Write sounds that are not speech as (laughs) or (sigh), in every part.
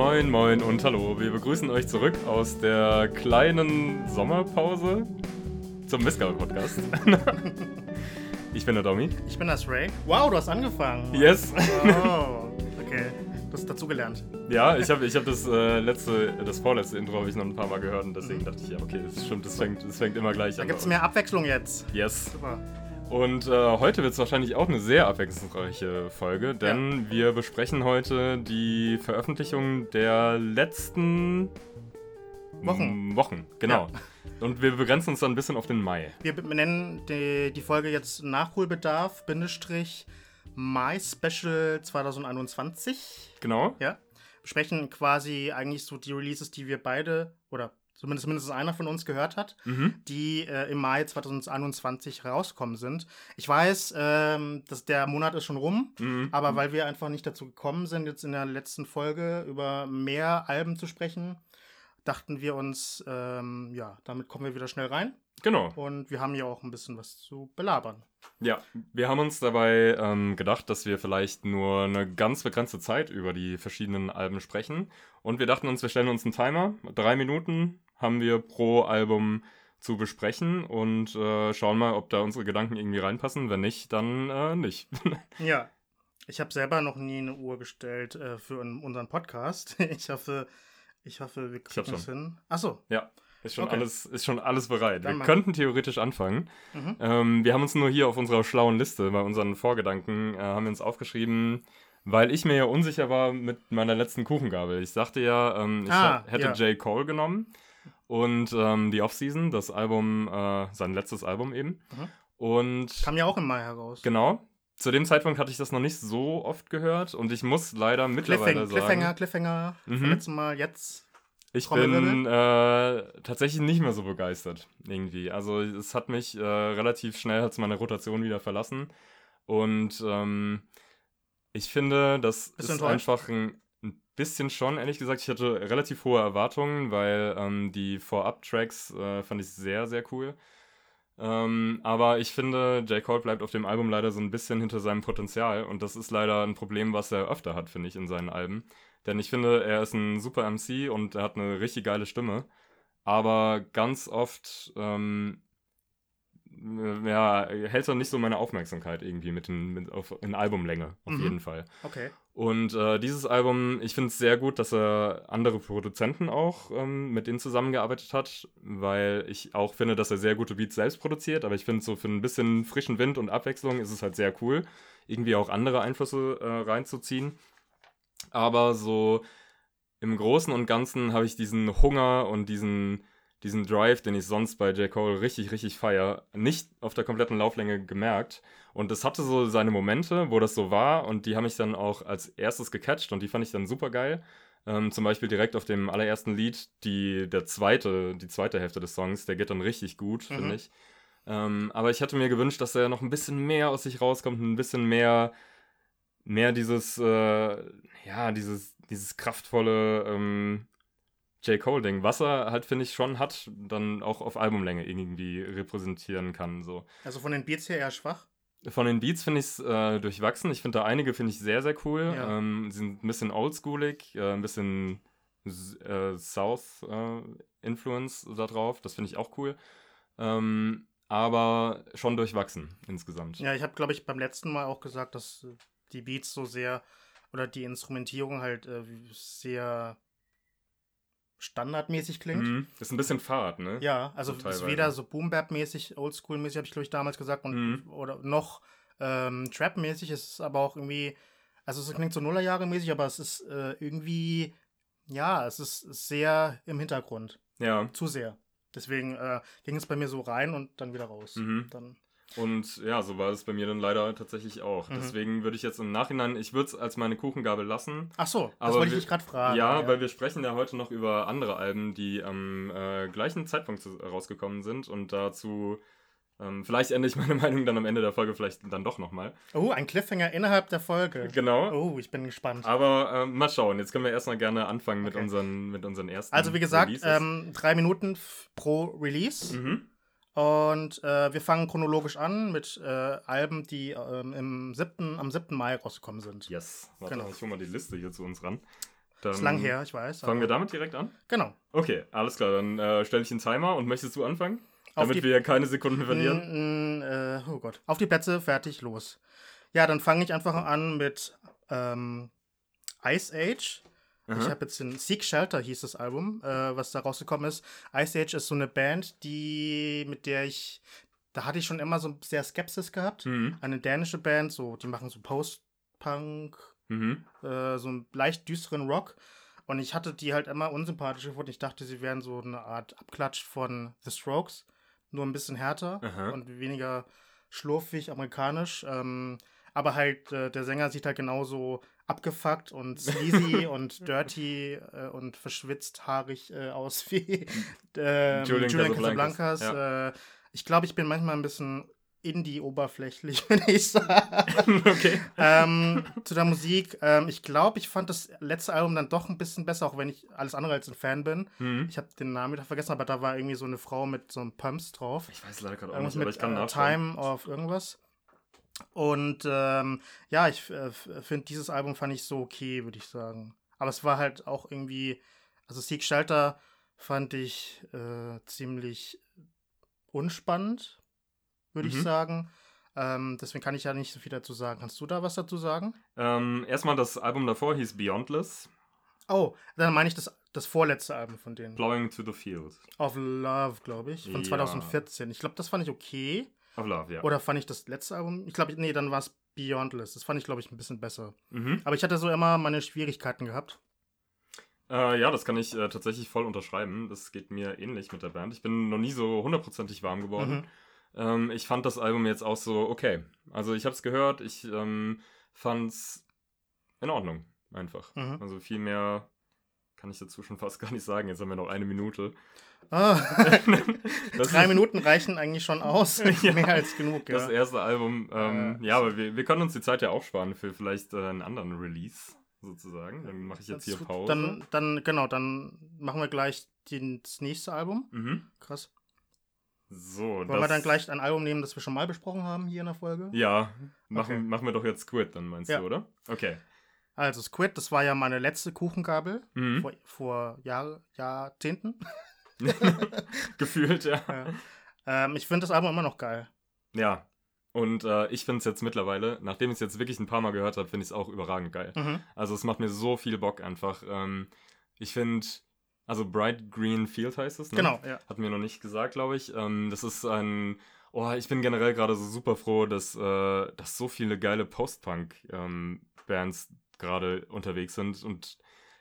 Moin, moin und hallo. Wir begrüßen euch zurück aus der kleinen Sommerpause zum Missgabe-Podcast. (laughs) ich bin der Domi. Ich bin das Ray. Wow, du hast angefangen. Yes. Oh, (laughs) okay. Du hast dazugelernt. Ja, ich habe ich hab das äh, letzte, das vorletzte Intro habe ich noch ein paar Mal gehört und deswegen Mhm. dachte ich, ja, okay, das stimmt, das fängt, das fängt immer gleich Da an. gibt es mehr Abwechslung jetzt. Yes. Super. Und äh, heute wird es wahrscheinlich auch eine sehr abwechslungsreiche Folge, denn wir besprechen heute die Veröffentlichung der letzten Wochen. Wochen, genau. Und wir begrenzen uns dann ein bisschen auf den Mai. Wir benennen die, die Folge jetzt Nachholbedarf, Bindestrich, Mai Special 2021. Genau. Ja. Besprechen quasi eigentlich so die Releases, die wir beide, oder zumindest mindestens einer von uns gehört hat, Mhm. die äh, im Mai 2021 rauskommen sind. Ich weiß, ähm, dass der Monat ist schon rum. Mhm. Aber weil wir einfach nicht dazu gekommen sind, jetzt in der letzten Folge über mehr Alben zu sprechen, dachten wir uns, ähm, ja, damit kommen wir wieder schnell rein. Genau. Und wir haben ja auch ein bisschen was zu belabern. Ja, wir haben uns dabei ähm, gedacht, dass wir vielleicht nur eine ganz begrenzte Zeit über die verschiedenen Alben sprechen. Und wir dachten uns, wir stellen uns einen Timer. Drei Minuten haben wir pro Album zu besprechen und äh, schauen mal, ob da unsere Gedanken irgendwie reinpassen. Wenn nicht, dann äh, nicht. (laughs) Ja. Ich habe selber noch nie eine Uhr gestellt äh, für un- unseren Podcast. (laughs) Ich hoffe, ich hoffe, wir kriegen es hin. Achso. ja, ist schon, Okay. alles, ist schon alles bereit. Dann wir könnten theoretisch anfangen. Mhm. Ähm, wir haben uns nur hier auf unserer schlauen Liste, bei unseren Vorgedanken, äh, haben wir uns aufgeschrieben, weil ich mir ja unsicher war mit meiner letzten Kuchengabel. Ich sagte ja, ähm, ich Ah, hätte ja. J. Cole genommen und ähm, die Off-Season, das Album, äh, sein letztes Album eben. Mhm. Und Kam ja auch im Mai heraus. genau, zu dem Zeitpunkt hatte ich das noch nicht so oft gehört und ich muss leider mittlerweile Cliffhanger, sagen, Cliffhanger, Cliffhanger. Mhm. Vom letzten Mal, jetzt. Ich bin äh, tatsächlich nicht mehr so begeistert, irgendwie. Also es hat mich äh, relativ schnell hat's meine Rotation wieder verlassen. Und ähm, ich finde, das Bist ist einfach ein, ein bisschen schon, ehrlich gesagt. Ich hatte relativ hohe Erwartungen, weil ähm, die Vorab-Tracks äh, fand ich sehr, sehr cool. Ähm, aber ich finde, J. Cole bleibt auf dem Album leider so ein bisschen hinter seinem Potenzial. Und das ist leider ein Problem, was er öfter hat, finde ich, in seinen Alben. Denn ich finde, er ist ein super MC und er hat eine richtig geile Stimme. Aber ganz oft, ähm, äh, ja, hält er nicht so meine Aufmerksamkeit irgendwie mit, in, mit auf, in Albumlänge, auf Mhm. jeden Fall. Okay. Und äh, dieses Album, ich finde es sehr gut, dass er andere Produzenten auch ähm, mit denen zusammengearbeitet hat, weil ich auch finde, dass er sehr gute Beats selbst produziert, aber ich finde so für ein bisschen frischen Wind und Abwechslung ist es halt sehr cool, irgendwie auch andere Einflüsse äh, reinzuziehen. Aber so im Großen und Ganzen habe ich diesen Hunger und diesen, diesen Drive, den ich sonst bei J. Cole richtig, richtig feier, nicht auf der kompletten Lauflänge gemerkt. Und es hatte so seine Momente, wo das so war und die haben mich dann auch als erstes gecatcht und die fand ich dann super geil. Ähm, zum Beispiel direkt auf dem allerersten Lied, die, der zweite, die zweite Hälfte des Songs, der geht dann richtig gut, Mhm. finde ich. Ähm, aber ich hätte mir gewünscht, dass er noch ein bisschen mehr aus sich rauskommt, ein bisschen mehr, mehr dieses, äh, ja, dieses, dieses kraftvolle ähm, J. Cole-Ding, was er halt, finde ich, schon hat, dann auch auf Albumlänge irgendwie repräsentieren kann. So. Also von den Beats her eher schwach. Von den Beats finde ich es äh, durchwachsen. Ich finde da einige finde ich sehr, sehr cool. Ja. Ähm, sie sind ein bisschen oldschoolig, äh, ein bisschen äh, South-Influence da drauf. Das finde ich auch cool. Ähm, aber schon durchwachsen insgesamt. Ja, ich habe, glaube ich, beim letzten Mal auch gesagt, dass äh, die Beats so sehr oder die Instrumentierung halt äh, sehr standardmäßig klingt. Mhm. Ist ein bisschen Fahrt, ne? Ja, also So es ist weder so Boom-Bap-mäßig, Oldschool-mäßig, habe ich, glaube ich, damals gesagt, und, Mhm. oder noch ähm, Trap-mäßig. Es ist aber auch irgendwie, also es klingt so Nullerjahre-mäßig, aber es ist äh, irgendwie, ja, es ist sehr im Hintergrund. Ja. Zu sehr. Deswegen äh, ging es bei mir so rein und dann wieder raus. Mhm. Dann, Und ja, so war es bei mir dann leider tatsächlich auch. Mhm. Deswegen würde ich jetzt im Nachhinein, ich würde es als meine Kuchengabel lassen. ach so, das wollte ich dich gerade fragen. ja, weil wir sprechen ja heute noch über andere Alben, die am äh, gleichen Zeitpunkt rausgekommen sind. Und dazu, ähm, vielleicht ändere ich (laughs) meine Meinung dann am Ende der Folge vielleicht dann doch nochmal. Oh, ein Cliffhanger innerhalb der Folge. Genau. Oh, ich bin gespannt. Aber ähm, mal schauen. Jetzt können wir erstmal gerne anfangen mit, Okay. unseren, mit unseren ersten. Also wie gesagt, ähm, drei Minuten pro Release. mhm. Und äh, wir fangen chronologisch an mit äh, Alben, die ähm, im 7., am 7. Mai rausgekommen sind. Yes. Warte, Genau. ich hole mal die Liste hier zu uns ran. Dann ist lang her, ich weiß. Fangen wir damit direkt an? Genau. Okay, alles klar. Dann äh, stelle ich einen Timer und möchtest du anfangen? Auf Damit die- wir keine Sekunden verlieren. Mm, mm, äh, oh Gott. Auf die Plätze, fertig, los. Ja, dann fange ich einfach an mit ähm, Ice Age. Ich Aha. habe jetzt den Seek Shelter hieß das Album, äh, was da rausgekommen ist. Ice Age ist so eine Band, die mit der ich, da hatte ich schon immer so sehr Skepsis gehabt. Mhm. Eine dänische Band, so die machen so Post-Punk, Mhm. äh, so einen leicht düsteren Rock. Und ich hatte die halt immer unsympathisch gefunden. Ich dachte, sie wären so eine Art Abklatsch von The Strokes, nur ein bisschen härter Aha. und weniger schlurfig amerikanisch. Ähm, aber halt, äh, der Sänger sieht halt genauso abgefuckt und sleazy (laughs) und dirty äh, und verschwitzt haarig äh, aus wie (laughs) ähm, Julian Julian, Casablancas, Casablancas. Äh, ich glaube, ich bin manchmal ein bisschen indie-oberflächlich, (laughs) wenn ich sage. okay. ähm, zu der Musik. Ähm, ich glaube, ich fand das letzte Album dann doch ein bisschen besser, auch wenn ich alles andere als ein Fan bin. Mhm. Ich habe den Namen wieder vergessen, aber da war irgendwie so eine Frau mit so einem Pumps drauf. Ich weiß leider gerade auch nicht, aber mit ich kann äh, nachschauen. Time of irgendwas. Und ähm, ja, ich äh, finde, dieses Album fand ich so okay, würde ich sagen. Aber es war halt auch irgendwie, also Seek Shelter fand ich äh, ziemlich unspannend, würde ich Mhm. sagen. Ähm, deswegen kann ich ja nicht so viel dazu sagen. Kannst du da was dazu sagen? Ähm, erstmal das Album davor hieß Beyondless, Oh, dann meine ich das, das vorletzte Album von denen. Blowing to the Field. Of Love, glaube ich, von Ja. 2014. Ich glaube, das fand ich okay. Of Love, ja. Oder fand ich das letzte Album? Ich glaube, nee, dann war es Beyondless. Das fand ich, glaube ich, ein bisschen besser. Mhm. Aber ich hatte so immer meine Schwierigkeiten gehabt. Äh, ja, das kann ich äh, tatsächlich voll unterschreiben. Das geht mir ähnlich mit der Band. Ich bin noch nie so hundertprozentig warm geworden. Mhm. Ähm, ich fand das Album jetzt auch so okay. Also ich habe es gehört, ich ähm, fand's in Ordnung, einfach. Mhm. Also viel mehr kann ich dazu schon fast (laughs) gar nicht sagen. Jetzt haben wir noch eine Minute. Ah, (laughs) drei Minuten reichen eigentlich schon aus. (laughs) Ja. Mehr als genug, ja. Das erste Album. Ähm, Äh, ja, aber wir, wir können uns die Zeit ja aufsparen für vielleicht äh, einen anderen Release, sozusagen. Dann mache ich jetzt hier Pause. Dann, dann, genau, dann machen wir gleich die, das nächste Album. mhm. Krass. So, Wollen das, wir dann gleich ein Album nehmen, das wir schon mal besprochen haben hier in der Folge? Ja, machen, Okay. machen wir doch jetzt Squid, dann meinst Ja. du, oder? Okay. Also Squid, das war ja meine letzte Kuchengabel Mhm. vor, vor Jahr, Jahrzehnten. (laughs) (laughs) Gefühlt, ja. Ja. ähm, ich finde das Album immer noch geil. Ja. Und äh, ich finde es jetzt mittlerweile, nachdem ich es jetzt wirklich ein paar Mal gehört habe, finde ich es auch überragend geil. Mhm. Also es macht mir so viel Bock einfach. Ähm, ich finde, also Bright Green Field heißt es, ne? Genau, ja. Hat mir noch nicht gesagt, glaube ich. Ähm, das ist ein. Oh, ich bin generell gerade so super froh, dass, äh, dass so viele geile Post-Punk-Bands gerade unterwegs sind. Und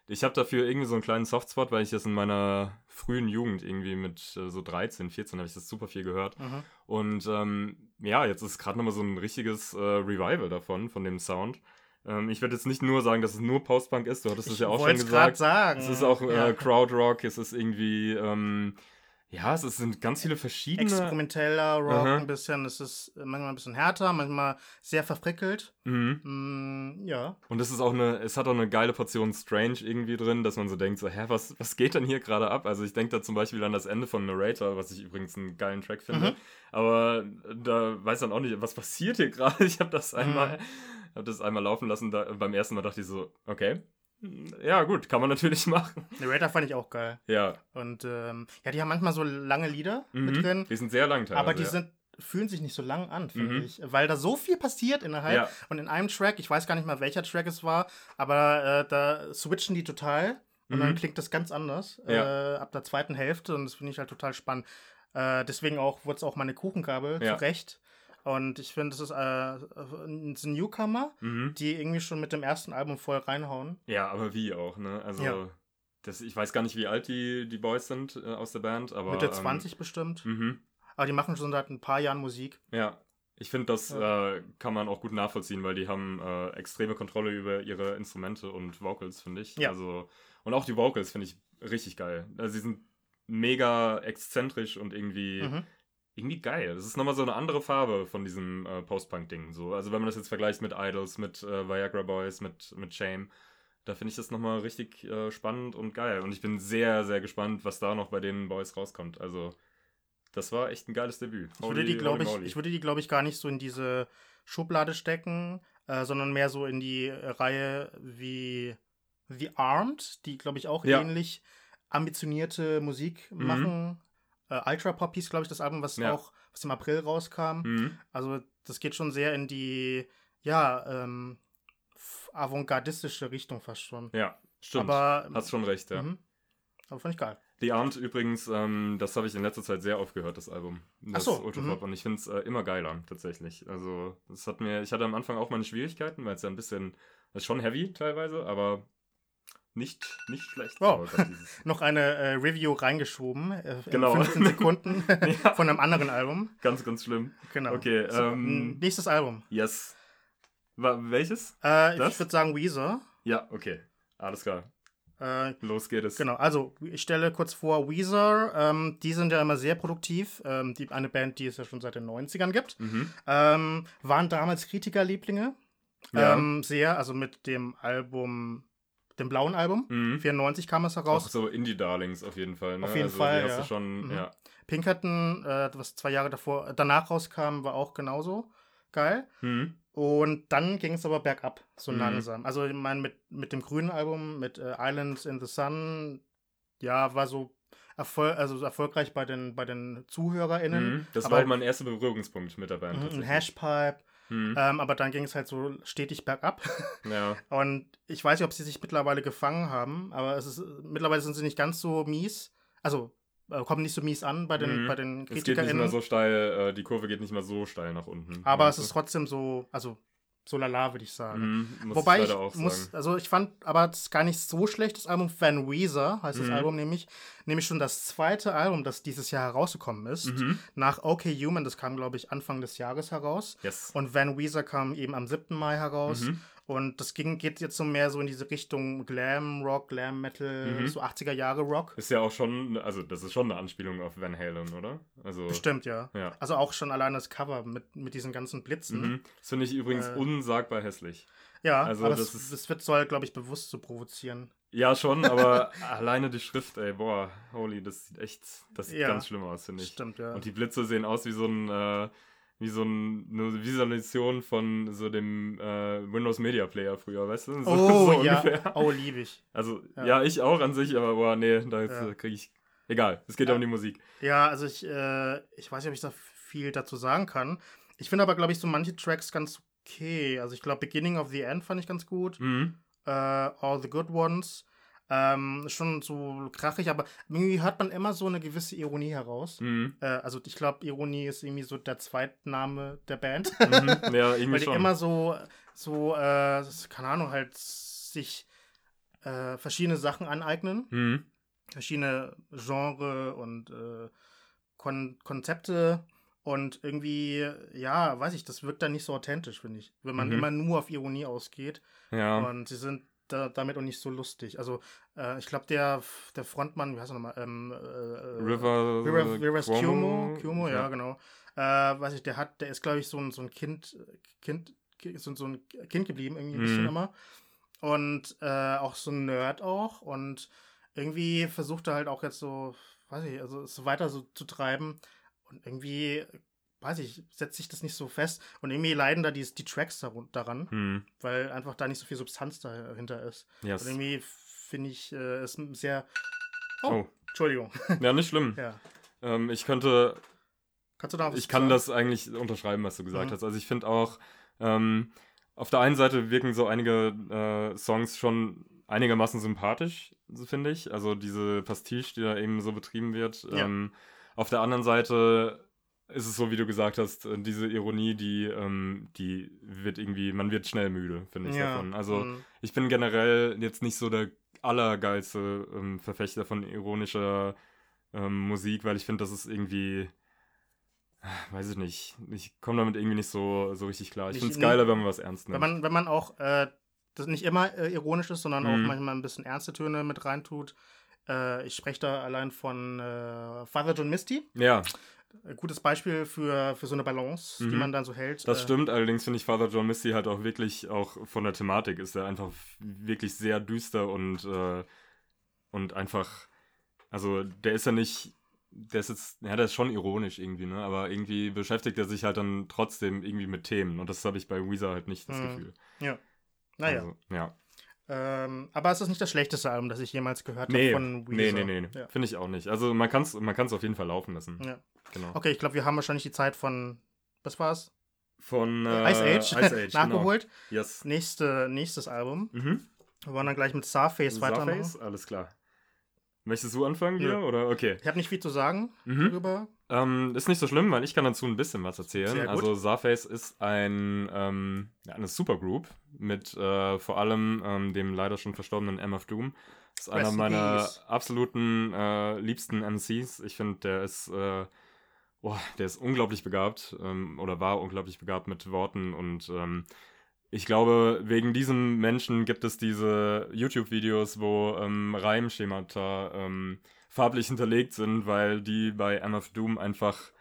ich habe dafür irgendwie so einen kleinen Softspot, weil ich das in meiner frühen Jugend irgendwie mit äh, so 13, 14 habe ich das super viel gehört. Mhm. Und ähm, ja, jetzt ist gerade nochmal so ein richtiges äh, Revival davon, von dem Sound. Ähm, ich werde jetzt nicht nur sagen, dass es nur Post-Punk ist, du hattest es Ich ja auch schon wollte es gerade gesagt. sagen. Es ist auch äh, Ja. Krautrock, es ist irgendwie, ähm, ja, es sind ganz viele verschiedene. Experimenteller Rock Aha. ein bisschen. Es ist manchmal ein bisschen härter, manchmal sehr verfrickelt. Mhm. Mm, ja. Und es ist auch eine, es hat auch eine geile Portion Strange irgendwie drin, dass man so denkt, so, hä, was, was geht denn hier gerade ab? Also ich denke da zum Beispiel an das Ende von Narrator, was ich übrigens einen geilen Track finde. Mhm. Aber da weiß dann auch nicht, was passiert hier (laughs) gerade. Ich habe das Mhm. einmal, habe das einmal laufen lassen. Da, beim ersten Mal dachte ich so, okay, ja gut, kann man natürlich (laughs) machen. Narrator fand ich auch geil. Ja, Und ähm, ja, die haben manchmal so lange Lieder mit mhm. drin. die sind sehr lang teilweise. Aber die ja. sind, fühlen sich nicht so lang an, finde Mhm. ich. Weil da so viel passiert innerhalb. Ja. Und in einem Track, ich weiß gar nicht mal, welcher Track es war, aber äh, da switchen die total. Und dann Mhm. klingt das ganz anders Ja. äh, ab der zweiten Hälfte. Und das finde ich halt total spannend. Äh, deswegen auch wurde es auch meine Kuchengabel Ja. zu Recht. Und ich finde, es ist äh, ein Newcomer, Mhm. die irgendwie schon mit dem ersten Album voll reinhauen. Ja, aber wie auch, ne? Also, Ja. das, ich weiß gar nicht, wie alt die, die Boys sind äh, aus der Band, aber. Mitte ähm, 20 bestimmt. Mhm. Aber die machen schon seit ein paar Jahren Musik. Ja, ich finde, das äh, kann man auch gut nachvollziehen, weil die haben äh, extreme Kontrolle über ihre Instrumente und Vocals, finde ich. Ja. Also, und auch die Vocals finde ich richtig geil. Also, sie sind mega exzentrisch und irgendwie, Mhm. Irgendwie geil. Das ist nochmal so eine andere Farbe von diesem äh, Post-Punk-Ding. So. Also, wenn man das jetzt vergleicht mit Idols, mit äh, Viagra Boys, mit, mit Shame, da finde ich das nochmal richtig äh, spannend und geil. Und ich bin sehr, sehr gespannt, was da noch bei den Boys rauskommt. Also, das war echt ein geiles Debüt. Ich würde die, glaube ich, ich würde die, glaube ich, gar nicht so in diese Schublade stecken, äh, sondern mehr so in die Reihe wie The Armed, die, glaube ich, auch Ja. ähnlich ambitionierte Musik Mhm. Äh, Ultra Pop hieß, glaube ich, das Album, was Ja. auch was im April rauskam. Mhm. Also das geht schon sehr in die, ja, ähm, avantgardistische Richtung fast schon. Ja, stimmt. Aber, Hast schon recht, ja. mhm. aber fand ich geil. The Armed übrigens, ähm, das habe ich in letzter Zeit sehr oft gehört, das Album. Das so, Ultrapop. mhm. Und ich finde es äh, immer geiler, tatsächlich. Also, das hat mir, ich hatte am Anfang auch meine Schwierigkeiten, weil es ja ein bisschen, es ist schon heavy teilweise, aber nicht, nicht schlecht. Oh. (laughs) Noch eine äh, Review reingeschoben, äh, in Genau. 15 (laughs) Sekunden Ja. (laughs) von einem anderen Album. ganz, ganz schlimm. Genau. Okay, So, ähm, nächstes Album. Yes. Welches? Äh, ich würde sagen Weezer. Ja, okay. Alles klar. Äh, Los geht es. Genau, also ich stelle kurz vor, Weezer, ähm, die sind ja immer sehr produktiv. Ähm, die, eine Band, die es ja schon seit den 90ern gibt. Mhm. Ähm, waren damals Kritikerlieblinge. Ja. Ähm, sehr, also mit dem Album, dem blauen Album. Mhm. 94 kam es Auch heraus. so Indie-Darlings auf jeden Fall. Ne? Auf jeden also, Fall, ja. schon, Mhm. ja. Pinkerton, äh, was zwei Jahre davor, danach rauskam, war auch genauso geil. Mhm. Und dann ging es aber bergab, so Mhm. langsam. Also ich meine, mit, mit dem grünen Album, mit äh, Islands in the Sun, ja, war so erfol also erfolgreich bei den, bei den ZuhörerInnen. Mhm. Das aber- war auch mein erster Berührungspunkt mit der Band. Mhm, Ein. Hashpipe. Mhm. Ähm, aber dann ging es halt so stetig bergab. Ja. (laughs) Und ich weiß nicht, ob sie sich mittlerweile gefangen haben, aber es ist, mittlerweile sind sie nicht ganz so mies. Also äh, kommen nicht so mies an bei den, Mhm. bei den Es geht nicht KritikerInnen. mehr so steil, äh, die Kurve geht nicht mehr so steil nach unten. aber es ist trotzdem so, also so lala, würde ich sagen. Muss Wobei ich ich muss, sagen. also ich fand aber es ist gar nicht so schlecht, das Album Van Weezer heißt das Mhm. Album nämlich, nämlich schon das zweite Album, das dieses Jahr herausgekommen ist. Mhm. Nach OK Human, das kam glaube ich Anfang des Jahres heraus. Yes. Und Van Weezer kam eben am 7. Mai heraus. Mhm. Und das ging, geht jetzt so mehr so in diese Richtung Glam Rock, Glam Metal, Mhm. so 80er Jahre Rock. Ist ja auch schon, also das ist schon eine Anspielung auf Van Halen, oder? Also, Bestimmt, ja. Ja. Also auch schon allein das Cover mit, mit diesen ganzen Blitzen. Mhm. Das finde ich übrigens Äh, unsagbar hässlich. Ja, Also aber das ist- es wird soll, glaube ich, bewusst so provozieren. Ja, schon, aber (laughs) alleine die Schrift, ey, boah, holy, das sieht echt, das sieht Ja. ganz schlimm aus, finde ich. Stimmt, ja. Und die Blitze sehen aus wie so ein, äh, wie so ein, eine Visualisation von so dem äh, Windows Media Player früher, weißt du? (laughs) So, oh, so ja. ungefähr. Oh, liebe ich. Also, ja. Ja. ich auch an sich, aber boah, nee, da Ja. kriege ich. Egal, es geht ja Ja. um die Musik. Ja, also ich, äh, ich weiß nicht, ob ich da viel dazu sagen kann. Ich finde aber, glaube ich, so manche Tracks ganz okay. Also ich glaube, Beginning of the End fand ich ganz gut. Mhm. Äh, All the Good Ones. Ähm, schon so krachig, aber irgendwie hört man immer so eine gewisse Ironie heraus. Mhm. Äh, also ich glaube, Ironie ist irgendwie so der Zweitname der Band. Mhm. Ja, (laughs) irgendwie Weil die schon. immer so, so, äh, keine Ahnung, halt sich äh, verschiedene Sachen aneignen. Mhm. Verschiedene Genre und äh, Kon Konzepte. Und irgendwie, ja, weiß ich, das wirkt dann nicht so authentisch, finde ich. Wenn man Mhm. immer nur auf Ironie ausgeht. Ja. Und sie sind da, damit auch nicht so lustig. Also, äh, ich glaube, der, der Frontmann, wie heißt er nochmal? Ähm, äh, River. River, Rivers Cuomo. Cuomo, Cuomo, ja, genau. Äh, weiß ich, der hat, der ist, glaube ich, so ein, so ein Kind, Kind, so, so ein Kind geblieben, irgendwie ein bisschen Mhm. immer. Und äh, auch so ein Nerd auch. Und irgendwie versucht er halt auch jetzt so, weiß ich, also es weiter so zu treiben. Und irgendwie, weiß ich, setzt sich das nicht so fest. Und irgendwie leiden da die, die Tracks daran, Mhm. weil einfach da nicht so viel Substanz dahinter ist. Yes. Und irgendwie finde ich äh, es sehr. Oh, Oh. Entschuldigung. (laughs) Ja, nicht schlimm. ja. Ähm, ich könnte Kannst du da ich kann sagen? das eigentlich unterschreiben, was du gesagt Mhm. hast. Also ich finde auch, ähm, auf der einen Seite wirken so einige äh, Songs schon einigermaßen sympathisch, so finde ich. Also diese Pastiche, die da eben so betrieben wird. Ja. Ähm, auf der anderen Seite ist es so, wie du gesagt hast, äh, diese Ironie, die, ähm, die wird irgendwie, man wird schnell müde, finde ich ja. davon. Also mhm. ich bin generell jetzt nicht so der allergeilste ähm, Verfechter von ironischer ähm, Musik, weil ich finde, das ist irgendwie, ah, weiß ich nicht, ich komme damit irgendwie nicht so, so richtig klar. Ich finde es geiler, wenn man was ernst Wenn nimmt. man, wenn man auch äh, das nicht immer äh, ironisch ist, sondern auch Mhm. manchmal ein bisschen ernste Töne mit reintut. Äh, ich spreche da allein von äh, Father John Misty. ja, gutes Beispiel für, für so eine Balance, die Mhm. man dann so hält. das Äh, stimmt. Allerdings finde ich Father John Misty halt auch wirklich, auch von der Thematik ist er einfach wirklich sehr düster und, äh, und einfach, also der ist ja nicht, der ist jetzt, ja, der ist schon ironisch irgendwie, ne? Aber irgendwie beschäftigt er sich halt dann trotzdem irgendwie mit Themen. Und das habe ich bei Weezer halt nicht das Mhm. Gefühl. Naja. Also, ja. Ähm, aber es ist nicht das schlechteste Album, das ich jemals gehört Nee, habe von nee, Weezer. nee, nee. Ja. Finde ich auch nicht. Also man kann es man kann's auf jeden Fall laufen lassen. Ja. Genau. Okay, ich glaube, wir haben wahrscheinlich die Zeit von, was war's? Von äh, Ice Age, Ice Age (laughs) nachgeholt. Genau. Yes. Nächste, nächstes Album. Mhm. Wir wollen dann gleich mit Starface weitermachen. Starface, alles klar. Möchtest du anfangen Nö. wieder? Oder okay. Ich habe nicht viel zu sagen Mhm. darüber. Ähm, ist nicht so schlimm, weil ich kann dazu ein bisschen was erzählen. Also Starface ist ein ähm, ja, eine Supergroup mit äh, vor allem ähm, dem leider schon verstorbenen MF Doom. Das ist einer Rest meiner peace. absoluten äh, liebsten MCs. Ich finde, der ist äh, boah, der ist unglaublich begabt ähm, oder war unglaublich begabt mit Worten und ähm, ich glaube, wegen diesem Menschen gibt es diese YouTube-Videos, wo ähm, Reimschemata ähm, farblich hinterlegt sind, weil die bei MF Doom einfach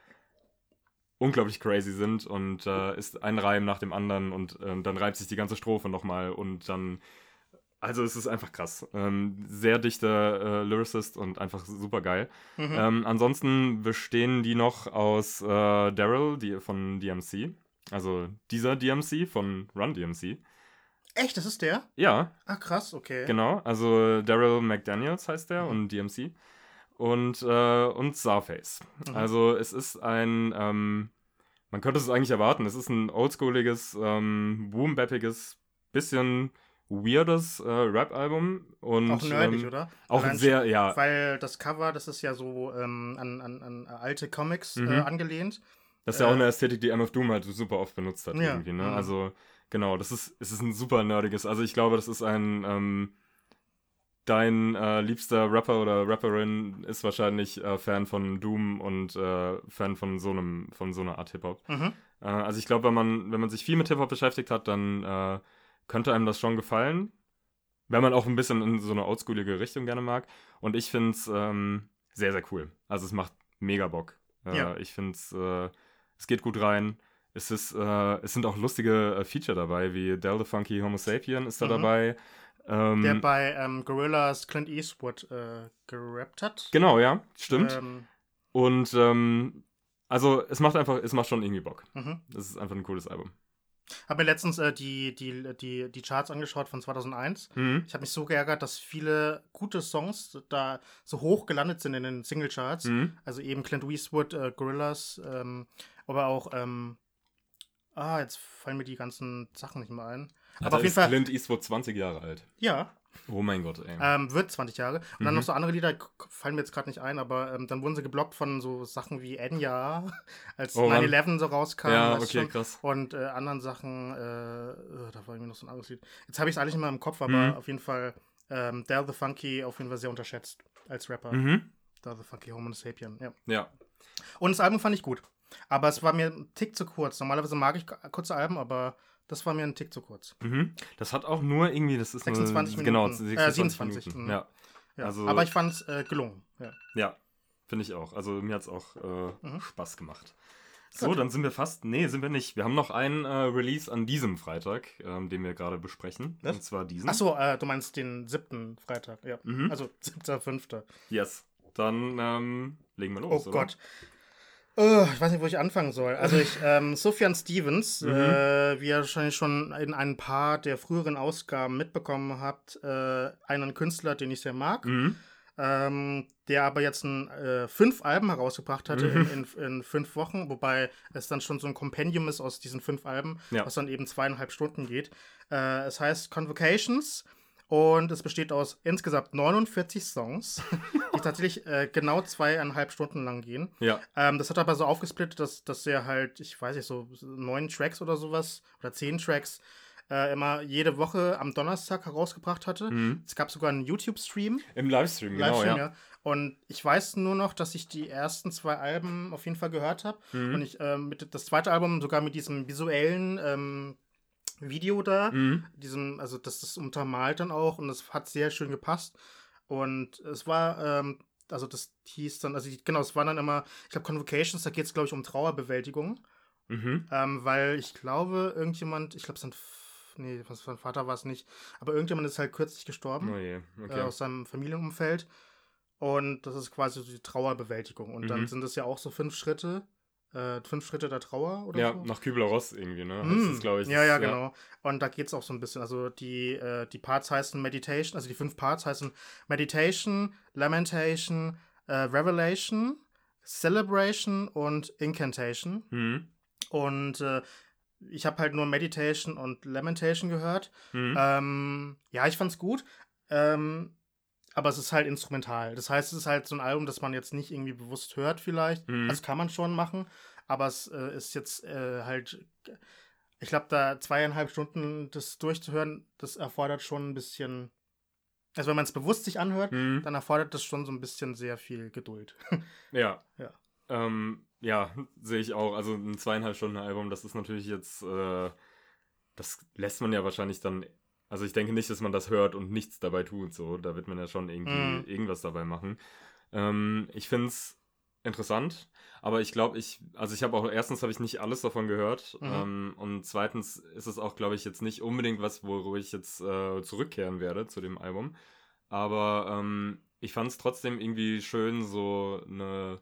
unglaublich crazy sind und äh, ist ein Reim nach dem anderen und äh, dann reimt sich die ganze Strophe nochmal und dann. Also es ist einfach krass. Ähm, sehr dichter äh, Lyricist und einfach super geil. Mhm. Ähm, ansonsten bestehen die noch aus äh, Daryl die, von DMC. Also dieser DMC von Run DMC. Echt, das ist der? Ja, Ah, krass, okay. genau. Also Daryl McDaniels heißt der Mhm. und DMC. Und, äh, und Starface. Mhm. Also es ist ein, ähm, man könnte es eigentlich erwarten, es ist ein oldschooliges, ähm, boom-bappiges, bisschen weirdes äh, Rap-Album. und Auch nerdig, ähm, oder? Auch Allein sehr, ja. Weil das Cover, das ist ja so ähm, an, an, an alte Comics Mhm. äh, angelehnt. Das ist ja auch Äh, eine Ästhetik, die MF Doom halt super oft benutzt hat Ja, irgendwie, ne? mhm. Also, genau, das ist, es ist ein super nerdiges, also ich glaube, das ist ein, ähm, dein äh, liebster Rapper oder Rapperin ist wahrscheinlich äh, Fan von Doom und äh, Fan von so einem, von so einer Art Hip-Hop. Mhm. Äh, also ich glaube, wenn man, wenn man sich viel mit Hip-Hop beschäftigt hat, dann äh, könnte einem das schon gefallen. Wenn man auch ein bisschen in so eine oldschoolige Richtung gerne mag. Und ich finde es ähm, sehr, sehr cool. Also es macht mega Bock. Äh, Ja. Ich finde es, es geht gut rein. Es, ist, es sind auch lustige Feature dabei, wie Del the Funky Homo Sapien ist da Mhm. dabei. Ähm, Der bei ähm, Gorillas Clint Eastwood äh, gerappt hat. genau, ja, stimmt. Ähm, Und ähm, also es macht einfach, es macht schon irgendwie Bock. mhm. Das ist einfach ein cooles Album. Habe mir letztens äh, die, die, die, die Charts angeschaut von 2001. Mhm. Ich habe mich so geärgert, dass viele gute Songs da so hoch gelandet sind in den Singlecharts. Mhm. Also eben Clint Eastwood, äh, Gorillas, ähm, aber auch, ähm, ah, jetzt fallen mir die ganzen Sachen nicht mehr ein. Aber auf jeden Fall, Clint Eastwood 20 Jahre alt. ja, Oh mein Gott, ey. ähm, wird 20 Jahre. Und dann Mhm. noch so andere Lieder, fallen mir jetzt gerade nicht ein, aber ähm, dann wurden sie geblockt von so Sachen wie Enya, (laughs) als Oh Mann. 9-11 so rauskam. ja, okay, schon. krass. Und äh, anderen Sachen, äh, äh, da war irgendwie noch so ein anderes Lied. Jetzt habe ich es eigentlich nicht mehr im Kopf, aber Mhm. auf jeden Fall ähm, Dale the Funky auf jeden Fall sehr unterschätzt als Rapper. Mhm. Dale the Funky Homo Sapien, ja. Ja. Und das Album fand ich gut. Aber es war mir ein Tick zu kurz. Normalerweise mag ich kurze Alben, aber das war mir ein Tick zu kurz. Mhm. Das hat auch nur irgendwie, das ist 26 nur, Genau, Minuten. 26 Äh, 27, Minuten. mhm. Ja, Ja. Also- aber ich fand es äh, gelungen. Ja. ja. Finde ich auch. Also mir hat es auch äh, Mhm. Spaß gemacht. So, Gut. dann sind wir fast. Nee, sind wir nicht. Wir haben noch einen äh, Release an diesem Freitag, ähm, den wir gerade besprechen. Was? Und zwar diesen. Achso, äh, du meinst den siebten Freitag, ja. Mhm. Also siebter, fünfter. Yes. Dann ähm, legen wir Oh los. oder? Gott. Oh, ich weiß nicht, wo ich anfangen soll. Also ich, (laughs) ähm, Sufjan Stevens, Mhm. äh, wie ihr wahrscheinlich schon in ein paar der früheren Ausgaben mitbekommen habt, äh, einen Künstler, den ich sehr mag, Mhm. ähm, der aber jetzt ein, äh, fünf Alben herausgebracht hatte Mhm. in, in, in fünf Wochen, wobei es dann schon so ein Kompendium ist aus diesen fünf Alben, Ja. was dann eben zweieinhalb Stunden geht. Äh, es heißt Convocations und es besteht aus insgesamt 49 Songs, die tatsächlich (laughs) äh, genau zweieinhalb Stunden lang gehen. Ja. Ähm, das hat er aber so aufgesplittet, dass, dass er halt, ich weiß nicht, so neun Tracks oder sowas oder zehn Tracks äh, immer jede Woche am Donnerstag herausgebracht hatte. Mhm. Es gab sogar einen YouTube-Stream. Im Livestream, genau, Livestream, ja. ja. Und ich weiß nur noch, dass ich die ersten zwei Alben auf jeden Fall gehört habe. Mhm. Und ich ähm, mit das zweite Album sogar mit diesem visuellen ähm, Video da, Mhm. diesem, also das ist untermalt dann auch und es hat sehr schön gepasst. Und es war, ähm, also das hieß dann, also die, genau, es waren dann immer, ich glaube, Convocations, da geht es, glaube ich, um Trauerbewältigung. Mhm. Ähm, weil ich glaube, irgendjemand, ich glaube, sein, nee, sein Vater war es nicht, aber irgendjemand ist halt kürzlich gestorben Oh je. äh, Okay. aus seinem Familienumfeld. Und das ist quasi so die Trauerbewältigung. Und dann Mhm. sind es ja auch so fünf Schritte. Äh, Fünf Schritte der Trauer oder ja, so. nach Kübler-Ross irgendwie, ne? Mm, Das ist, glaube ich. ja, ja, das- genau. Und da geht es auch so ein bisschen. Also die, äh, die Parts heißen Meditation, also die fünf Parts heißen Meditation, Lamentation, äh, Revelation, Celebration und Incantation. Mhm. Und äh, ich habe halt nur Meditation und Lamentation gehört. Mhm. Ähm, ja, ich fand's gut. Ähm, aber es ist halt instrumental. Das heißt, es ist halt so ein Album, das man jetzt nicht irgendwie bewusst hört, vielleicht. Mhm. Das kann man schon machen. Aber es äh, ist jetzt äh, halt. Ich glaube, da zweieinhalb Stunden das durchzuhören, das erfordert schon ein bisschen. Also, wenn man es bewusst sich anhört, Mhm. dann erfordert das schon so ein bisschen sehr viel Geduld. (laughs) Ja. Ja. Ähm, ja, sehe ich auch. Also ein zweieinhalb Stunden Album, das ist natürlich jetzt, äh, das lässt man ja wahrscheinlich dann, also ich denke nicht, dass man das hört und nichts dabei tut, so. Da wird man ja schon irgendwie Mhm. irgendwas dabei machen. Ähm, ich finde es interessant, aber ich glaube, ich, also ich habe auch, erstens habe ich nicht alles davon gehört Mhm. ähm, und zweitens ist es auch, glaube ich, jetzt nicht unbedingt was, wo ich jetzt äh, zurückkehren werde zu dem Album. Aber ähm, ich fand es trotzdem irgendwie schön, so eine.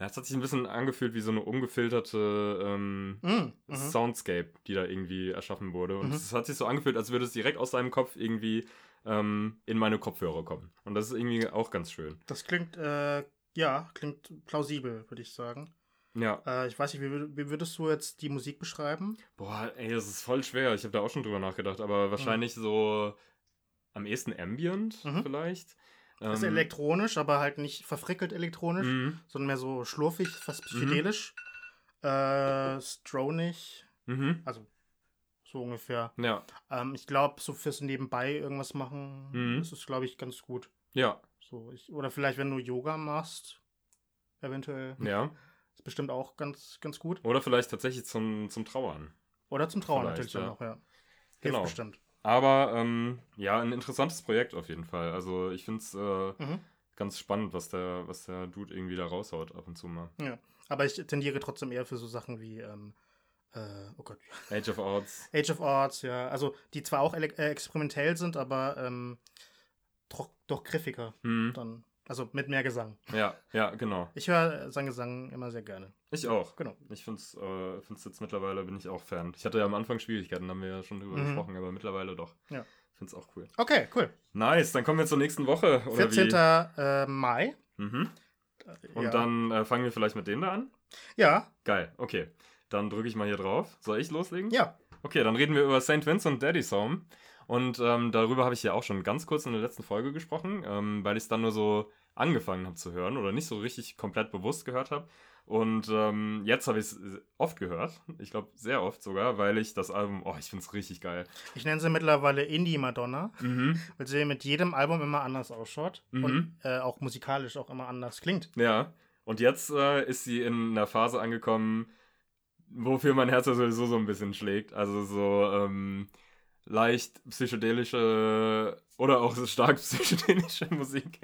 Ja, es hat sich ein bisschen angefühlt wie so eine ungefilterte ähm, Mhm. Mhm. Soundscape, die da irgendwie erschaffen wurde. Und Mhm. es hat sich so angefühlt, als würde es direkt aus deinem Kopf irgendwie ähm, in meine Kopfhörer kommen. Und das ist irgendwie auch ganz schön. Das klingt, äh, ja, klingt plausibel, würde ich sagen. Ja. Äh, ich weiß nicht, wie, wie würdest du jetzt die Musik beschreiben? Boah, ey, das ist voll schwer. Ich habe da auch schon drüber nachgedacht, aber wahrscheinlich so am ehesten Ambient Mhm. vielleicht. Das ist Ähm, elektronisch, aber halt nicht verfrickelt elektronisch, Mhm. sondern mehr so schlurfig, fast Mhm. psychedelisch. Äh, stronig, Mhm. also so ungefähr. Ja. Ähm, ich glaube, so fürs Nebenbei irgendwas machen, Mhm. das ist, glaube ich, ganz gut. Ja. So, ich, oder vielleicht, wenn du Yoga machst, eventuell. Ja. Ist bestimmt auch ganz, ganz gut. Oder vielleicht tatsächlich zum, zum Trauern. Oder zum Trauern Vielleicht, natürlich ja. auch, ja. Hilft Genau. bestimmt. Aber ähm, ja, ein interessantes Projekt auf jeden Fall. Also ich finde es äh, Mhm. ganz spannend, was der, was der Dude irgendwie da raushaut ab und zu mal. Aber ich tendiere trotzdem eher für so Sachen wie, ähm, äh, oh Gott, Age of Odds. (laughs) Age of Arts, ja. Also, die zwar auch äh, experimentell sind, aber ähm, doch, doch griffiger Hm. dann. Also mit mehr Gesang. Ja, ja, genau. Ich höre seinen Gesang immer sehr gerne. Ich auch. Genau. Ich finde es äh, find's jetzt mittlerweile, bin ich auch Fan. Ich hatte ja am Anfang Schwierigkeiten, haben wir ja schon drüber Mhm. gesprochen, aber mittlerweile doch. Ja. Finde es auch cool. Okay, cool. Nice, dann kommen wir zur nächsten Woche. Oder 14. Wie? Äh, Mai. Mhm. Und ja. dann äh, fangen wir vielleicht mit dem da an. Ja, Geil, okay. Dann drücke ich mal hier drauf. Soll ich loslegen? ja. Okay, dann reden wir über St. Vincent Daddy's Home. Und ähm, darüber habe ich ja auch schon ganz kurz in der letzten Folge gesprochen, ähm, weil ich es dann nur so angefangen habe zu hören oder nicht so richtig komplett bewusst gehört habe. Und ähm, jetzt habe ich es oft gehört. Ich glaube, sehr oft sogar, weil ich das Album, oh, ich finde es richtig geil. Ich nenne sie mittlerweile Indie-Madonna, Mhm. weil sie mit jedem Album immer anders ausschaut Mhm. und äh, auch musikalisch auch immer anders klingt. Ja. Und jetzt äh, ist sie in einer Phase angekommen, wofür mein Herz ja sowieso so ein bisschen schlägt. Also so ähm, leicht psychedelische oder auch so stark (laughs) psychedelische Musik,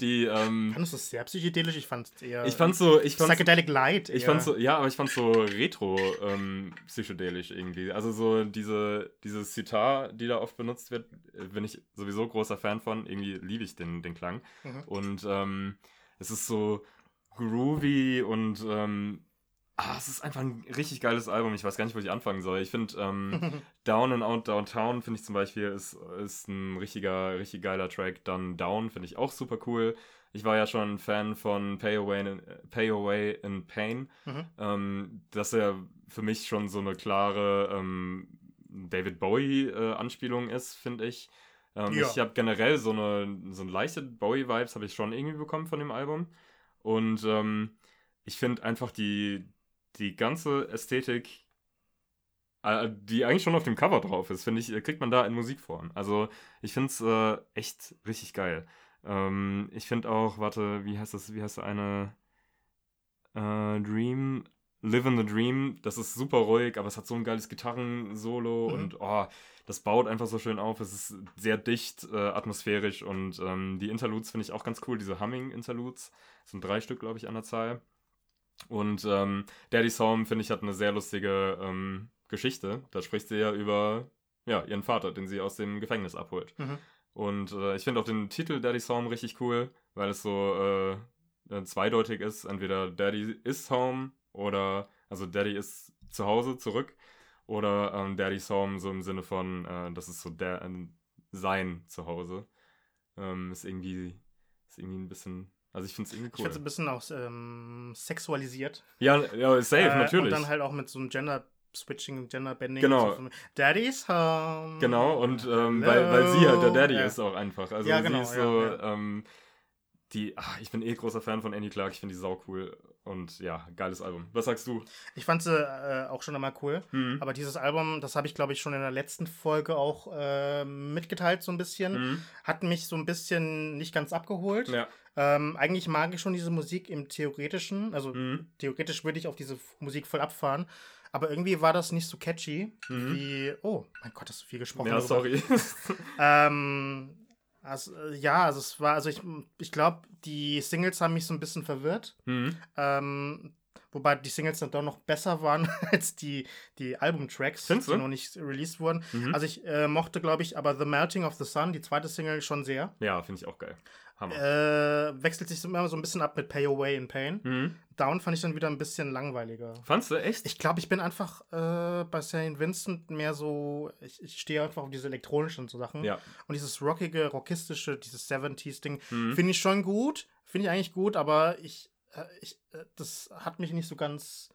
die ähm, Fandest du es sehr psychedelisch? Ich fand es eher ich fand so, ich fand Psychedelic Light. ich eher. fand so, ja, aber ich fand so retro ähm, psychedelisch irgendwie. Also so diese dieses Sitar, die da oft benutzt wird, äh, bin ich sowieso großer Fan von. Irgendwie liebe ich den den Klang. Mhm. Und ähm, es ist so groovy und ähm, ah, es ist einfach ein richtig geiles Album. Ich weiß gar nicht, wo ich anfangen soll. Ich finde ähm, (laughs) Down and Out Downtown finde ich zum Beispiel ist, ist ein richtiger, richtig geiler Track. Dann Down finde ich auch super cool. Ich war ja schon ein Fan von Pay Away in, Pay Away in Pain. Mhm. Ähm, das ja für mich schon so eine klare ähm, David Bowie-Anspielung ist, finde ich. Ähm, Ja. Ich habe generell so eine, so eine leichte Bowie-Vibes habe ich schon irgendwie bekommen von dem Album. Und ähm, ich finde einfach die, die ganze Ästhetik, äh, die eigentlich schon auf dem Cover drauf ist, finde ich, äh, kriegt man da in Musikform. Also ich finde es äh, echt richtig geil. Ähm, ich finde auch, warte, wie heißt das, wie heißt eine äh, Dream, Live in the Dream, das ist super ruhig, aber es hat so ein geiles Gitarrensolo Mhm. und oh, das baut einfach so schön auf. Es ist sehr dicht, äh, atmosphärisch und ähm, die Interludes finde ich auch ganz cool, diese Humming-Interludes. Das sind drei Stück, glaube ich, an der Zahl. Und ähm, Daddy's Home, finde ich, hat eine sehr lustige ähm, Geschichte. Da spricht sie ja über ja, ihren Vater, den sie aus dem Gefängnis abholt. Mhm. Und äh, ich finde auch den Titel Daddy's Home richtig cool, weil es so äh, äh, zweideutig ist. Entweder Daddy is home oder, also Daddy ist zu Hause, zurück, oder ähm, Daddy's Home, so im Sinne von, äh, das ist so der, äh, sein Zuhause. Ähm, ist irgendwie, ist irgendwie ein bisschen, also ich finde es irgendwie Ich cool. finde es ein bisschen auch ähm, sexualisiert. ja, ja, safe, Äh, natürlich. Und dann halt auch mit so einem Gender-Switching, Gender-Bending. Genau. So Daddy's home. Genau, und ähm, weil, weil sie halt der Daddy Ja. ist auch einfach. Also Ja, sie genau, ist ja, so, ähm, die, ach, ich bin eh großer Fan von Annie Clark, ich finde die sau cool. Und ja, geiles Album. Was sagst du? Ich fand sie äh, auch schon einmal cool. Hm. Aber dieses Album, das habe ich glaube ich schon in der letzten Folge auch äh, mitgeteilt, so ein bisschen. Hm. Hat mich so ein bisschen nicht ganz abgeholt. Ja. Ähm, eigentlich mag ich schon diese Musik im Theoretischen. Also Hm. theoretisch würde ich auf diese Musik voll abfahren. Aber irgendwie war das nicht so catchy Mhm. wie. Oh, mein Gott, hast du viel gesprochen. Ja, darüber. sorry. (laughs) Ähm, also, äh, ja, also es war, also ich, ich glaube, die Singles haben mich so ein bisschen verwirrt. hm. Ähm, wobei die Singles dann doch noch besser waren (laughs) als die, die Albumtracks, die noch nicht released wurden. Mhm. Also ich äh, mochte, glaube ich, aber The Melting of the Sun, die zweite Single, schon sehr. Ja, finde ich auch geil. Hammer. Äh, wechselt sich immer so ein bisschen ab mit Pay Away in Pain. Mhm. Down fand ich dann wieder ein bisschen langweiliger. Fandst du echt? Ich glaube, ich bin einfach äh, bei St. Vincent mehr so, ich, ich stehe einfach auf diese elektronischen so Sachen. ja. Und dieses rockige, rockistische, dieses 70s-Ding, Mhm. finde ich schon gut. Finde ich eigentlich gut, aber ich, äh, ich äh, das hat mich nicht so ganz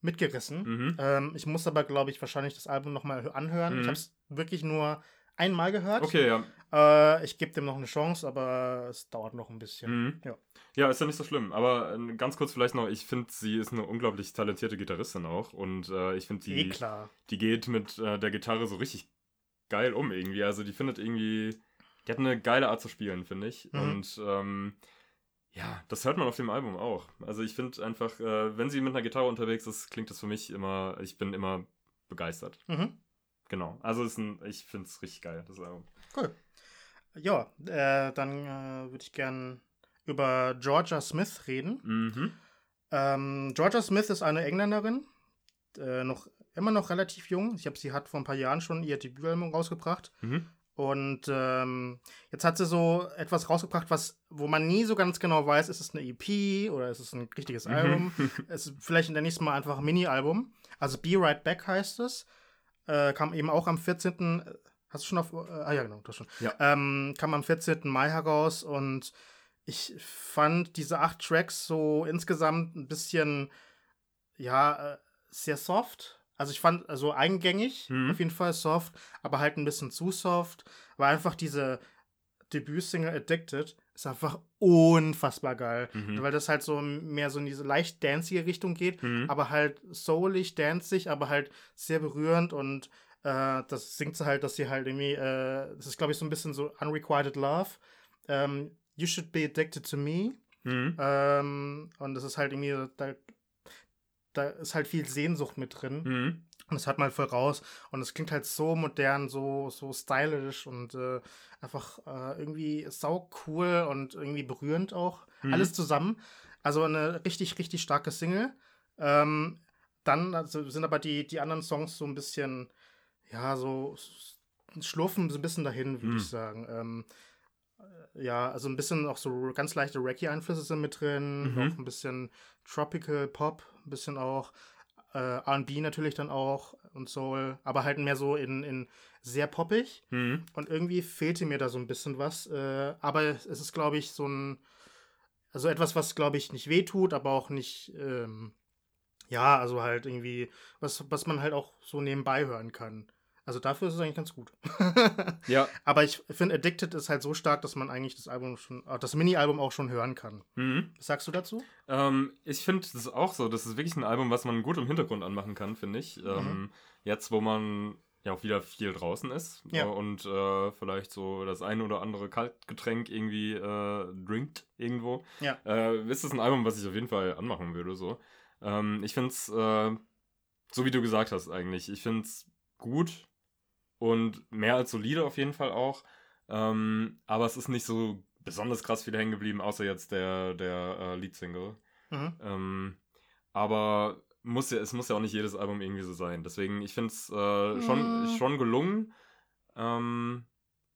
mitgerissen. Mhm. Ähm, ich muss aber, glaube ich, wahrscheinlich das Album nochmal anhören. Mhm. Ich habe es wirklich nur einmal gehört. Okay, ja. Äh, ich gebe dem noch eine Chance, aber es dauert noch ein bisschen. Mhm. Ja. Ja, ist ja nicht so schlimm. Aber äh, ganz kurz vielleicht noch, ich finde, sie ist eine unglaublich talentierte Gitarristin auch. Und äh, ich finde, Eh die, klar. die geht mit äh, der Gitarre so richtig geil um irgendwie. Also die findet irgendwie, die hat eine geile Art zu spielen, finde ich. Mhm. Und ähm, ja, das hört man auf dem Album auch. Also ich finde einfach, äh, wenn sie mit einer Gitarre unterwegs ist, klingt das für mich immer, ich bin immer begeistert. Mhm. Genau. Also ist ein, ich finde es richtig geil, das Album. Cool. Ja, äh, dann äh, würde ich gern über Georgia Smith reden. Mhm. Ähm, Georgia Smith ist eine Engländerin, äh, noch immer noch relativ jung. Ich habe sie hat vor ein paar Jahren schon ihr Debütalbum rausgebracht. Mhm. Und ähm, jetzt hat sie so etwas rausgebracht, was, wo man nie so ganz genau weiß, ist es eine EP oder ist es ein richtiges Mhm. Album. (laughs) es ist vielleicht in der nächsten Mal einfach ein Mini-Album. Also Be Right Back heißt es. Äh, kam eben auch am 14. äh, Hast du schon auf. Äh, ah ja, genau, du hast schon. Ja. Ähm, kam am 14. Mai heraus und ich fand diese acht Tracks so insgesamt ein bisschen, ja, äh, sehr soft. Also ich fand also eingängig, Mhm. auf jeden Fall soft, aber halt ein bisschen zu soft, weil einfach diese Debütsingle Addicted ist einfach unfassbar geil, Mhm. weil das halt so mehr so in diese leicht dancige Richtung geht, Mhm. aber halt soulig, danzig, aber halt sehr berührend und äh, das singt sie halt, dass sie halt irgendwie, äh, das ist glaube ich so ein bisschen so Unrequited Love. Ähm, you should be addicted to me. Mhm. Ähm, und das ist halt irgendwie, da, da ist halt viel Sehnsucht mit drin. Und das hört man voll raus. Und es klingt halt so modern, so, so stylisch und äh, einfach äh, irgendwie sau cool und irgendwie berührend auch. Mhm. Alles zusammen. Also eine richtig, richtig starke Single. Ähm, dann also sind aber die, die anderen Songs so ein bisschen, ja, so schlurfen so ein bisschen dahin, würde Mhm. ich sagen. Ähm, äh, ja, also ein bisschen auch so ganz leichte Reggae-Einflüsse sind mit drin, Mhm. auch ein bisschen Tropical Pop, ein bisschen auch äh, RB natürlich dann auch und Soul, aber halt mehr so in, in sehr poppig. Mhm. Und irgendwie fehlte mir da so ein bisschen was. Äh, aber es ist, glaube ich, so ein, also etwas, was, glaube ich, nicht wehtut, aber auch nicht, ähm, ja, also halt irgendwie, was, was man halt auch so nebenbei hören kann. Also dafür ist es eigentlich ganz gut. (laughs) Ja. aber ich finde, Addicted ist halt so stark, dass man eigentlich das Album schon, äh, das Mini-Album auch schon hören kann. Mhm. Was sagst du dazu? Ähm, ich finde das ist auch so. Das ist wirklich ein Album, was man gut im Hintergrund anmachen kann, finde ich. Mhm. Ähm, jetzt, wo man ja auch wieder viel draußen ist Ja. äh, und äh, vielleicht so das ein oder andere Kaltgetränk irgendwie äh, drinkt irgendwo, Ja. äh, ist das ein Album, was ich auf jeden Fall anmachen würde. So. Ähm, ich finde es, äh, so wie du gesagt hast eigentlich, ich finde es gut und mehr als solide auf jeden Fall auch. Ähm, aber es ist nicht so besonders krass viel hängen geblieben, außer jetzt der, der äh, Leadsingle. Mhm. Ähm, aber muss ja, es muss ja auch nicht jedes Album irgendwie so sein. Deswegen, ich finde es äh, schon, Mm. schon gelungen. Ähm,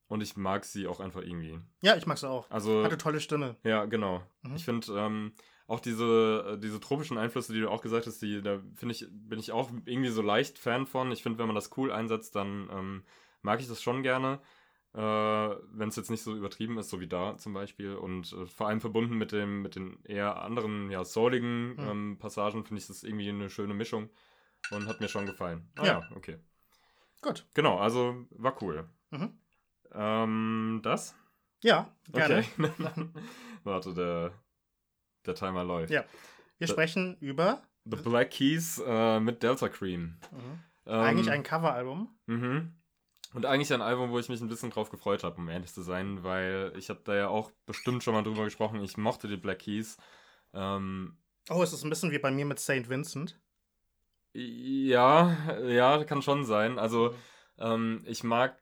und ich mag sie auch einfach irgendwie. Ja, ich mag es auch. Also, Hatte tolle Stimme. ja, genau. Mhm. Ich finde, ähm, auch diese, äh, diese tropischen Einflüsse, die du auch gesagt hast, die, da finde ich, bin ich auch irgendwie so leicht Fan von. Ich finde, wenn man das cool einsetzt, dann ähm, mag ich das schon gerne. Äh, wenn es jetzt nicht so übertrieben ist, so wie da zum Beispiel. Und äh, vor allem verbunden mit dem, mit den eher anderen, ja, souligen Mhm. ähm, Passagen, finde ich das irgendwie eine schöne Mischung. Und hat mir schon gefallen. Ah, Ja. ja, okay. Gut. Genau, also war cool. Mhm. Ähm, das? Ja, gerne. Okay. (laughs) Warte, der, der Timer läuft. Ja. Wir Da- sprechen über The Black Keys äh, mit Delta Cream. mhm. Ähm, eigentlich ein Coveralbum. Mhm. Und eigentlich ein Album, wo ich mich ein bisschen drauf gefreut habe, um ehrlich zu sein, weil ich habe da ja auch bestimmt schon mal drüber gesprochen. Ich mochte die Black Keys. Ähm, Oh, es ist ein bisschen wie bei mir mit St. Vincent. ja, ja, kann schon sein. Also ähm, ich mag,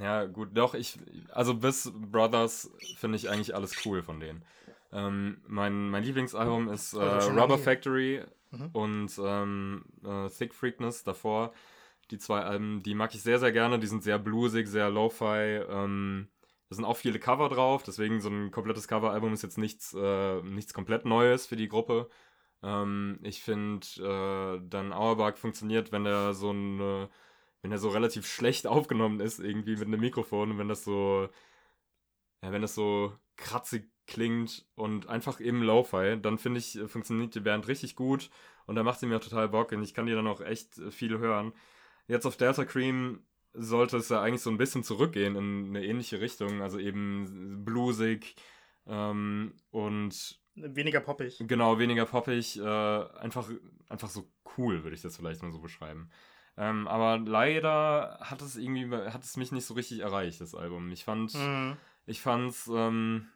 ja gut, doch, ich, also bis Brothers finde ich eigentlich alles cool von denen. Ähm, mein, mein Lieblingsalbum ist äh, Rubber. Factory Mhm. und ähm, äh, Thick Freakness davor. Die zwei Alben, die mag ich sehr, sehr gerne. Die sind sehr bluesig, sehr lo-fi. Ähm, da sind auch viele Cover drauf, deswegen so ein komplettes Coveralbum ist jetzt nichts, äh, nichts komplett Neues für die Gruppe. Ähm, ich finde, äh, dann Auerbach funktioniert, wenn er so ein, äh, wenn er so relativ schlecht aufgenommen ist, irgendwie mit einem Mikrofon und wenn das so, ja, wenn das so kratzig klingt und einfach eben Lo-Fi, dann finde ich, äh, funktioniert die Band richtig gut und da macht sie mir auch total Bock und ich kann die dann auch echt äh, viel hören. Jetzt auf Delta Cream sollte es ja eigentlich so ein bisschen zurückgehen in eine ähnliche Richtung, also eben bluesig ähm, und Weniger poppig. Genau, weniger poppig, äh, einfach, einfach so cool, würde ich das vielleicht mal so beschreiben. Ähm, aber leider hat es irgendwie, hat es mich nicht so richtig erreicht, das Album. Ich fand, Mhm. ich fand's, ähm,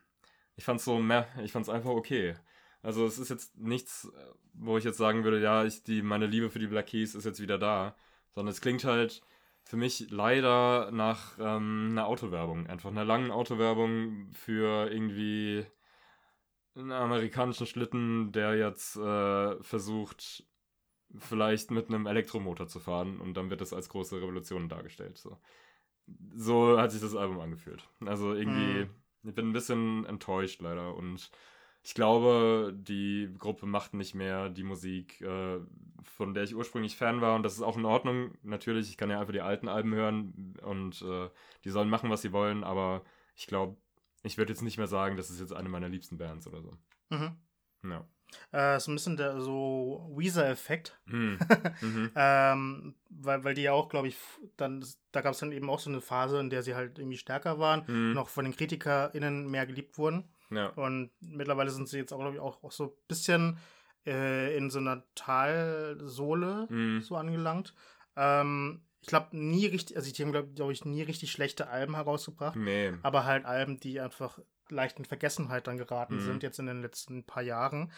ich fand's so, meh, ich fand's einfach okay. Also es ist jetzt nichts, äh, wo ich jetzt sagen würde, ja, ich, die, meine Liebe für die Black Keys ist jetzt wieder da. Sondern es klingt halt für mich leider nach ähm, einer Autowerbung. Einfach einer langen Autowerbung für irgendwie einen amerikanischen Schlitten, der jetzt äh, versucht, vielleicht mit einem Elektromotor zu fahren und dann wird das als große Revolution dargestellt. So, so hat sich das Album angefühlt. Also irgendwie, Hm. Ich bin ein bisschen enttäuscht leider und ich glaube, die Gruppe macht nicht mehr die Musik, äh, von der ich ursprünglich Fan war und das ist auch in Ordnung. Natürlich, ich kann ja einfach die alten Alben hören und äh, die sollen machen, was sie wollen, aber ich glaube, ich würde jetzt nicht mehr sagen, das ist jetzt eine meiner liebsten Bands oder so. Mhm. Ja. Äh, so ein bisschen der so Weezer-Effekt. Hm. (laughs) mhm. Ähm, weil, weil die ja auch, glaube ich, dann, da gab es dann eben auch so eine Phase, in der sie halt irgendwie stärker waren, Mhm. noch von den KritikerInnen mehr geliebt wurden. Ja. Und mittlerweile sind sie jetzt auch, glaube ich, auch, auch so ein bisschen äh, in so einer Talsohle Mhm. so angelangt. Ähm, ich glaube, nie richtig, also die haben, glaube glaub ich, nie richtig schlechte Alben herausgebracht, Nee. aber halt Alben, die einfach leicht in Vergessenheit dann geraten Mhm. sind, jetzt in den letzten paar Jahren.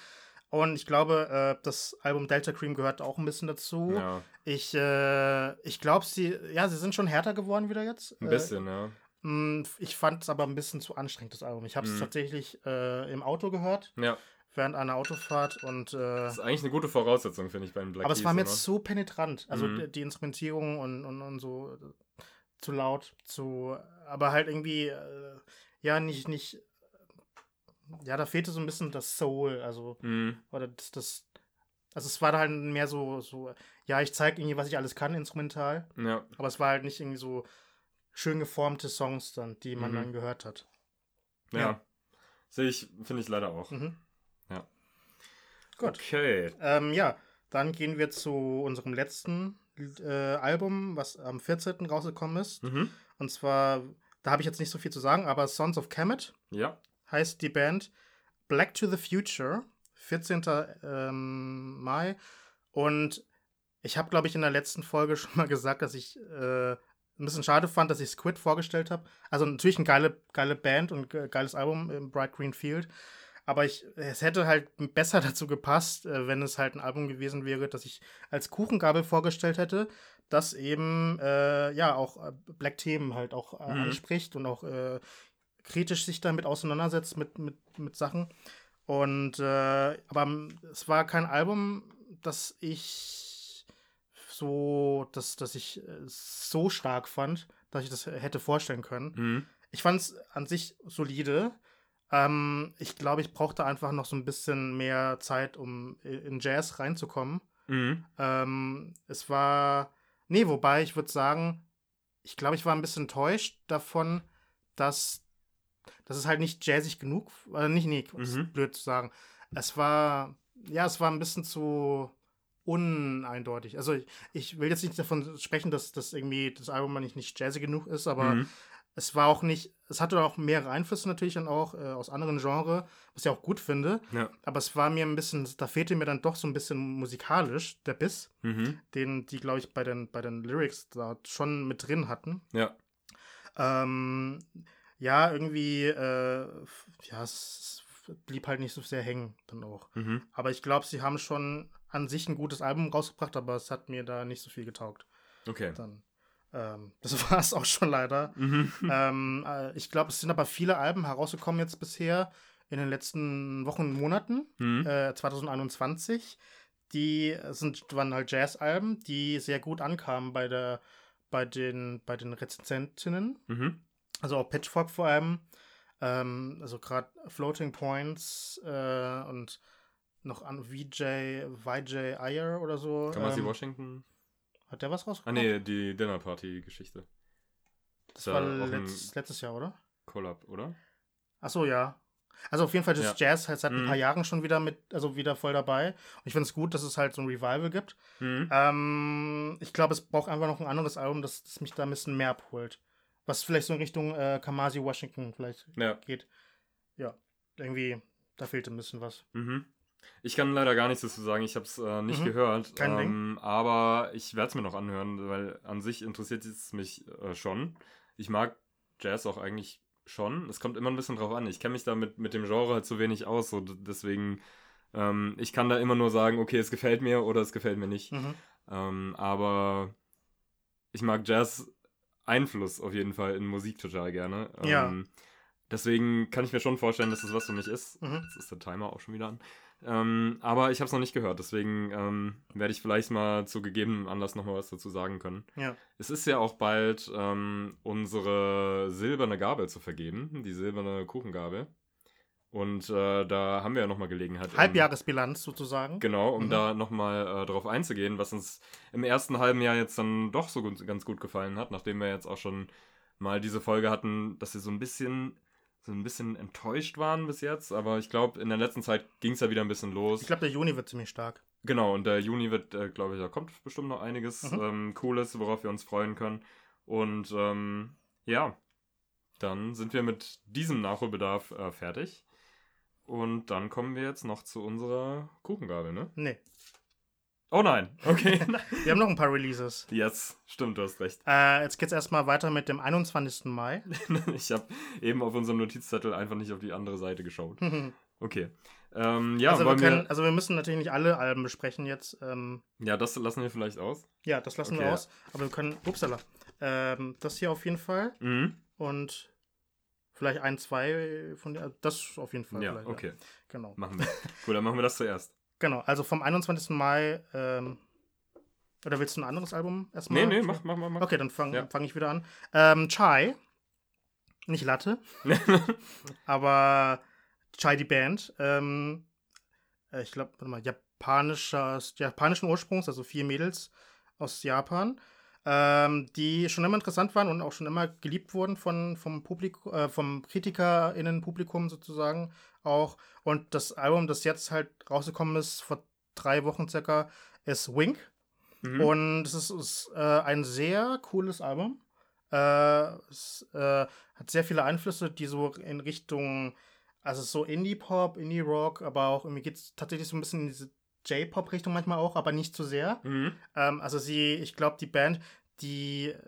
Und ich glaube, äh, das Album Delta Cream gehört auch ein bisschen dazu. Ja, Ich, äh, ich glaube, sie, ja, sie sind schon härter geworden wieder jetzt. ein bisschen, ja. Äh, mh, ich fand es aber ein bisschen zu anstrengend, das Album. Ich habe es Mhm. tatsächlich äh, im Auto gehört, Ja, während einer Autofahrt und äh, das ist eigentlich eine gute Voraussetzung, finde ich, beim Black aber es Keys war mir jetzt so penetrant. Also Mhm. die, Instrumentierung und, und, und so äh, zu laut, zu, aber halt irgendwie, äh, ja, nicht, nicht, ja, da fehlte so ein bisschen das Soul, also, Mhm. oder das, das also es war halt mehr so, so, ja, ich zeige irgendwie, was ich alles kann, instrumental, Ja, aber es war halt nicht irgendwie so schön geformte Songs dann, die man Mhm. dann gehört hat. ja. Ja. Sehe ich, finde ich leider auch. Mhm. Ja. Gut. Okay. Ähm, ja, dann gehen wir zu unserem letzten äh, Album, was am 14. rausgekommen ist. Mhm. Und zwar, da habe ich jetzt nicht so viel zu sagen, aber Sons of Kemet Ja. Heißt die Band. Black to the Future, 14. Ähm, Mai. Und ich habe, glaube ich, in der letzten Folge (laughs) schon mal gesagt, dass ich äh, ein bisschen schade fand, dass ich Squid vorgestellt habe. Also natürlich eine geile, geile Band und ge- geiles Album im Bright Green Field. Aber ich, es hätte halt besser (laughs) dazu gepasst, äh, wenn es halt ein Album gewesen wäre, das ich als Kuchengabel vorgestellt hätte, das eben äh, ja auch äh, Black Themen halt auch äh, Mhm. anspricht und auch äh, kritisch sich damit auseinandersetzt mit, mit, mit Sachen. Und äh, aber m- es war kein Album, das ich so, dass, dass ich äh, so stark fand, dass ich das hätte vorstellen können. Mhm. Ich fand es an sich solide, Ähm, ich glaube, ich brauchte einfach noch so ein bisschen mehr Zeit, um in Jazz reinzukommen. Mhm. Ähm, es war. Nee, wobei ich würde sagen, ich glaube, ich war ein bisschen enttäuscht davon, dass, dass es halt nicht jazzig genug, äh, nicht, nee, ist Mhm. blöd zu sagen. Es war, ja, es war ein bisschen zu uneindeutig. Also ich, ich will jetzt nicht davon sprechen, dass das irgendwie das Album nicht, nicht jazzy genug ist, aber Mhm. es war auch nicht, es hatte auch mehrere Einflüsse natürlich dann auch äh, aus anderen Genres, was ich auch gut finde. Ja. Aber es war mir ein bisschen, da fehlte mir dann doch so ein bisschen musikalisch der Biss, Mhm. den die, glaube ich, bei den, bei den Lyrics da schon mit drin hatten. Ja. Ähm, ja, irgendwie, äh, ja, es blieb halt nicht so sehr hängen dann auch. Mhm. Aber ich glaube, sie haben schon an sich ein gutes Album rausgebracht, aber es hat mir da nicht so viel getaugt. Okay. Dann. Ähm, (laughs) das war es auch schon leider. Mhm. (laughs) ähm, äh, ich glaube, es sind aber viele Alben herausgekommen jetzt bisher in den letzten Wochen und Monaten, Mhm. äh, 2021. Die sind, waren halt Jazz-Alben, die sehr gut ankamen bei, der, bei, den, bei den Rezensentinnen. Mhm. Also auch Pitchfork vor allem. Ähm, also gerade Floating Points äh, und noch an VJ, VJ Ayer oder so. Kamasi ähm, Washington. Hat der was Ah, rausgebracht? nee, die Dinner Party Geschichte. Das da war ein- letzt, letztes Jahr, oder? Collab, oder? Ach so, ja. Also auf jeden Fall ist Ja. Jazz halt seit ein Mhm. paar Jahren schon wieder mit, also wieder voll dabei. Und ich finde es gut, dass es halt so ein Revival gibt. Mhm. Ähm, ich glaube, es braucht einfach noch ein anderes Album, das, das mich da ein bisschen mehr abholt. Was vielleicht so in Richtung äh, Kamasi Washington vielleicht Ja. geht. Ja, irgendwie, da fehlt ein bisschen was. Mhm. Ich kann leider gar nichts dazu sagen, ich habe es äh, nicht Mhm. gehört. Kein Ding. ähm, Aber ich werde es mir noch anhören, weil an sich interessiert es mich äh, schon. Ich mag Jazz auch eigentlich schon. Es kommt immer ein bisschen drauf an. Ich kenne mich da mit, mit dem Genre halt zu wenig aus. So, deswegen, ähm, ich kann da immer nur sagen, okay, es gefällt mir oder es gefällt mir nicht. Mhm. Ähm, aber ich mag Jazz Einfluss auf jeden Fall in Musik total gerne. Ja. Ähm, deswegen kann ich mir schon vorstellen, dass das was für mich ist. Mhm. Jetzt ist der Timer auch schon wieder an. Ähm, aber ich habe es noch nicht gehört, deswegen ähm, werde ich vielleicht mal zu gegebenem Anlass nochmal was dazu sagen können. Ja. Es ist ja auch bald ähm, unsere silberne Gabel zu vergeben, die silberne Kuchengabel. Und äh, da haben wir ja nochmal Gelegenheit. im- Halbjahresbilanz sozusagen. Genau, um Mhm. da nochmal äh, drauf einzugehen, was uns im ersten halben Jahr jetzt dann doch so gut, ganz gut gefallen hat, nachdem wir jetzt auch schon mal diese Folge hatten, dass wir so ein bisschen so ein bisschen enttäuscht waren bis jetzt, aber ich glaube, in der letzten Zeit ging es ja wieder ein bisschen los. Ich glaube, der Juni wird ziemlich stark. Genau, und der Juni wird, äh, glaube ich, da kommt bestimmt noch einiges Mhm. ähm, Cooles, worauf wir uns freuen können. Und ähm, ja, dann sind wir mit diesem Nachholbedarf äh, fertig. Und dann kommen wir jetzt noch zu unserer Kuchengabel, ne? Nee. Oh nein, okay. (laughs) Wir haben noch ein paar Releases. Jetzt, stimmt, du hast recht. Äh, jetzt geht's erstmal weiter mit dem 21. Mai. (laughs) Ich habe eben auf unserem Notizzettel einfach nicht auf die andere Seite geschaut. (laughs) Okay. Ähm, ja, also, wir können, wir, also wir müssen natürlich nicht alle Alben besprechen jetzt. Ähm, ja, das lassen wir vielleicht aus. ja, das lassen wir Okay. aus. Aber wir können, upsala, ähm, das hier auf jeden Fall Mhm. und vielleicht ein, zwei von der, das auf jeden Fall. Ja, okay. Genau. Machen wir. Cool, dann machen wir das zuerst. (laughs) Genau, also vom 21. Mai, ähm, oder willst du ein anderes Album erstmal? Nee, nee, mach, mach, mach. mach. Okay, dann fange Ja. fang ich wieder an. Ähm, Chai, nicht Latte, (laughs) aber Chai die Band. Ähm, äh, ich glaube, warte mal, japanischer, japanischen Ursprungs, also vier Mädels aus Japan, ähm, die schon immer interessant waren und auch schon immer geliebt wurden von, vom Publikum, äh, vom KritikerInnen-Publikum sozusagen auch. Und das Album, das jetzt halt rausgekommen ist, vor drei Wochen circa, ist Wink. Mhm. Und es ist, ist äh, ein sehr cooles Album. Äh, es äh, hat sehr viele Einflüsse, die so in Richtung, also so Indie-Pop, Indie-Rock, aber auch irgendwie geht es tatsächlich so ein bisschen in diese J-Pop-Richtung manchmal auch, aber nicht zu sehr. Mhm. Ähm, also sie, ich glaube, die Band, die äh,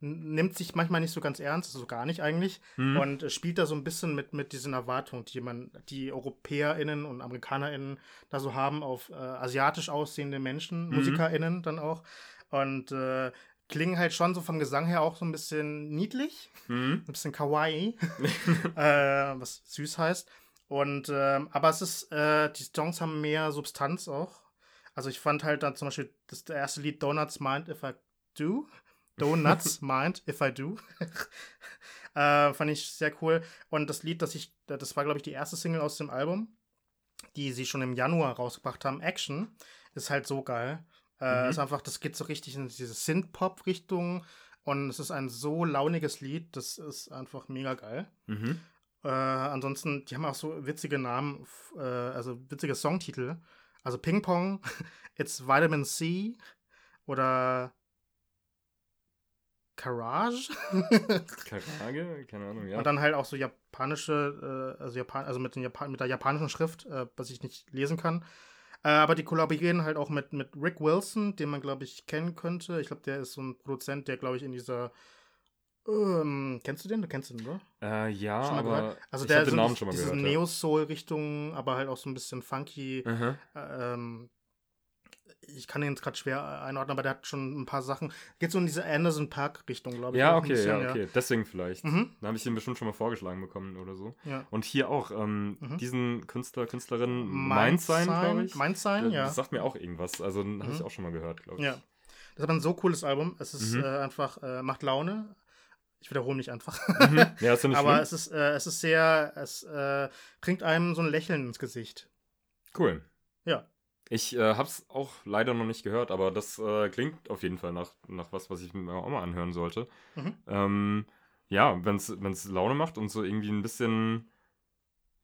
nimmt sich manchmal nicht so ganz ernst, also gar nicht eigentlich, Mhm. und spielt da so ein bisschen mit, mit diesen Erwartungen, die man, die EuropäerInnen und AmerikanerInnen da so haben auf äh, asiatisch aussehende Menschen, Mhm. MusikerInnen dann auch. Und äh, klingen halt schon so vom Gesang her auch so ein bisschen niedlich, Mhm. ein bisschen kawaii, (laughs) äh, was süß heißt. Und ähm, aber es ist, äh, die Songs haben mehr Substanz auch. Also ich fand halt dann zum Beispiel das erste Lied Donuts Mind If I Do. Donuts (laughs) Mind If I Do. (laughs) Äh, fand ich sehr cool. Und das Lied, das ich, das war, glaube ich, die erste Single aus dem Album, die sie schon im Januar rausgebracht haben, Action, ist halt so geil. Äh, Mhm. Ist einfach, das geht so richtig in diese Synth-Pop-Richtung. Und es ist ein so launiges Lied, das ist einfach mega geil. Mhm. Äh, ansonsten, die haben auch so witzige Namen, äh, also witzige Songtitel. Also Ping Pong, (laughs) It's Vitamin C oder Garage. (laughs) Karage? Keine Ahnung, ja. Und dann halt auch so japanische, äh, also, Japan also mit, den Japan mit der japanischen Schrift, äh, was ich nicht lesen kann. Äh, aber die kollaborieren halt auch mit, mit Rick Wilson, den man, glaube ich, kennen könnte. Ich glaube, der ist so ein Produzent, der, glaube ich, in dieser. Ähm, kennst du den? Du kennst den, oder? Äh, ja, Schon mal aber gehört? Also ich der habe den so Namen schon mal gehört. ja. Neo-Soul-Richtung, aber halt auch so ein bisschen funky. Mhm. Äh, Ähm, ich kann den jetzt gerade schwer einordnen, aber der hat schon ein paar Sachen. Geht so in diese Anderson Park-Richtung, glaube ich. Ja, ein okay, bisschen, ja, okay. Deswegen vielleicht. Mhm. Da habe ich den bestimmt schon mal vorgeschlagen bekommen oder so. Ja. Und hier auch, ähm, Mhm. diesen Künstler, Künstlerin Mind sein, glaube ich. Mind sein, Äh, ja. Das sagt mir auch irgendwas. Also habe Mhm. ich auch schon mal gehört, glaube ich. Ja. Das ist aber ein so cooles Album. Es ist Mhm. äh, einfach, äh, macht Laune. Ich wiederhole mich einfach. Mhm. (laughs) Ja, ist ja nicht aber schlimm. es ist, äh, es ist sehr, es äh, bringt einem so ein Lächeln ins Gesicht. Cool. Ja. Ich äh, hab's auch leider noch nicht gehört, aber das äh, klingt auf jeden Fall nach, nach was, was ich mir auch mal anhören sollte. Mhm. Ähm, ja, wenn's, wenn's Laune macht und so irgendwie ein bisschen,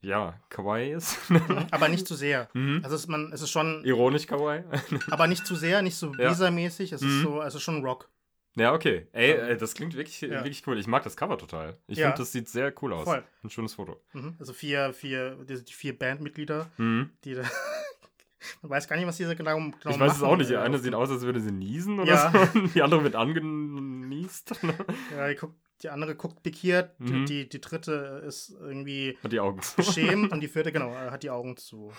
ja, kawaii ist. Mhm. (laughs) aber nicht zu sehr. mhm. Also es ist, man, es ist schon, Ironisch kawaii. aber nicht zu sehr, nicht so. Visa-mäßig. Es Mhm. ist so, es ist schon Rock. Ja, okay. Ey, Ähm, ey, das klingt wirklich, ja. wirklich cool. Ich mag das Cover total. Ich Ja. finde, das sieht sehr cool aus. Voll. Ein schönes Foto. Mhm. Also vier, vier, die, die vier Bandmitglieder, Mhm. die da. (laughs) man weiß gar nicht, was diese genau, genau Ich weiß es machen, auch nicht. Die äh, eine sieht aus, als würde sie niesen oder Ja. so. (laughs) Die andere wird angenießt. (laughs) Ja, die, guckt, die andere guckt pikiert, Mhm. die, die dritte ist irgendwie Hat die Augen zu. beschämt und die vierte, genau, äh, hat die Augen zu.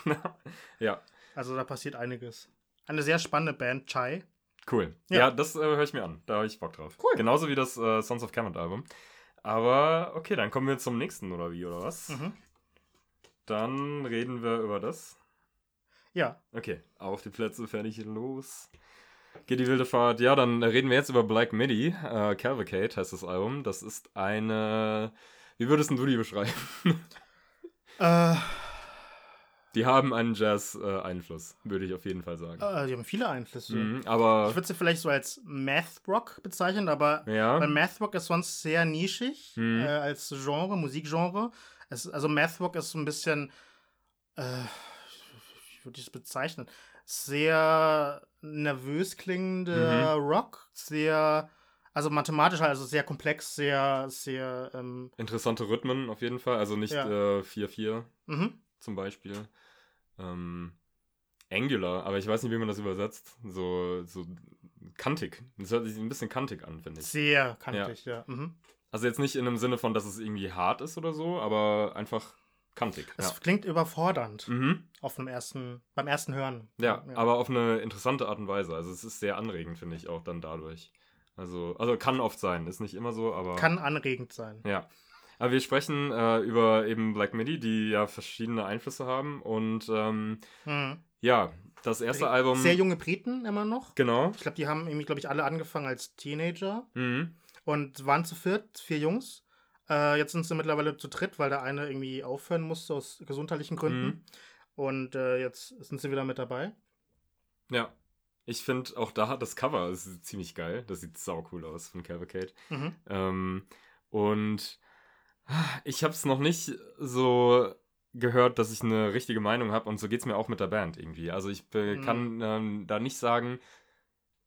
ja, Also da passiert einiges. Eine sehr spannende Band, Chai. Cool. Ja, Ja. das äh, höre ich mir an. Da habe ich Bock drauf. Cool. Genauso wie das äh, Sons of Kemet Album. Aber okay, dann kommen wir zum nächsten, oder wie, oder was? Mhm. Dann reden wir über das. Ja, Okay, auf die Plätze, fertig, los. Geht die wilde Fahrt. Ja, dann reden wir jetzt über Black Midi. Äh, Cavalcade heißt das Album. Das ist eine. Wie würdest du die beschreiben? äh, Die haben einen Jazz-Einfluss, würde ich auf jeden Fall sagen. äh, die haben viele Einflüsse. Mhm, aber. Ich würde sie vielleicht so als Math Rock bezeichnen, aber ja. weil Math Rock ist sonst sehr nischig Mhm. äh, als Genre, Musikgenre. Es, also Math Rock ist so ein bisschen, äh, wie würde ich es bezeichnen? Sehr nervös klingender Mhm. Rock, sehr, also mathematisch, also sehr komplex, sehr, sehr, ähm, Interessante Rhythmen auf jeden Fall. Also nicht Ja. äh, 4-4 mhm. zum Beispiel. Ähm, Angular, aber ich weiß nicht, wie man das übersetzt. So, so kantig. Das hört sich ein bisschen kantig an, finde ich. sehr kantig, ja. Mhm. Also jetzt nicht in dem Sinne von, dass es irgendwie hart ist oder so, aber einfach kantig. Es Ja. klingt überfordernd Mhm. auf einem ersten, beim ersten Hören. Ja, aber auf eine interessante Art und Weise. Also es ist sehr anregend, finde ich, auch dann dadurch. Also, also kann oft sein, ist nicht immer so, aber. kann anregend sein. Ja. Aber wir sprechen äh, über eben Black Midi, die ja verschiedene Einflüsse haben. Und ähm, Mhm. ja, das erste Album. Sehr junge Briten immer noch. Genau. Ich glaube, die haben irgendwie, glaube ich, alle angefangen als Teenager Mhm. und waren zu viert, vier Jungs. Äh, jetzt sind sie mittlerweile zu dritt, weil der eine irgendwie aufhören musste aus gesundheitlichen Gründen. Mhm. Und äh, jetzt sind sie wieder mit dabei. Ja. Ich finde auch da das Cover ist ziemlich geil. Das sieht sau cool aus von Cavalcade. Mhm. Ähm, und ich habe es noch nicht so gehört, dass ich eine richtige Meinung habe und so geht es mir auch mit der Band irgendwie. Also ich äh, kann ähm, da nicht sagen,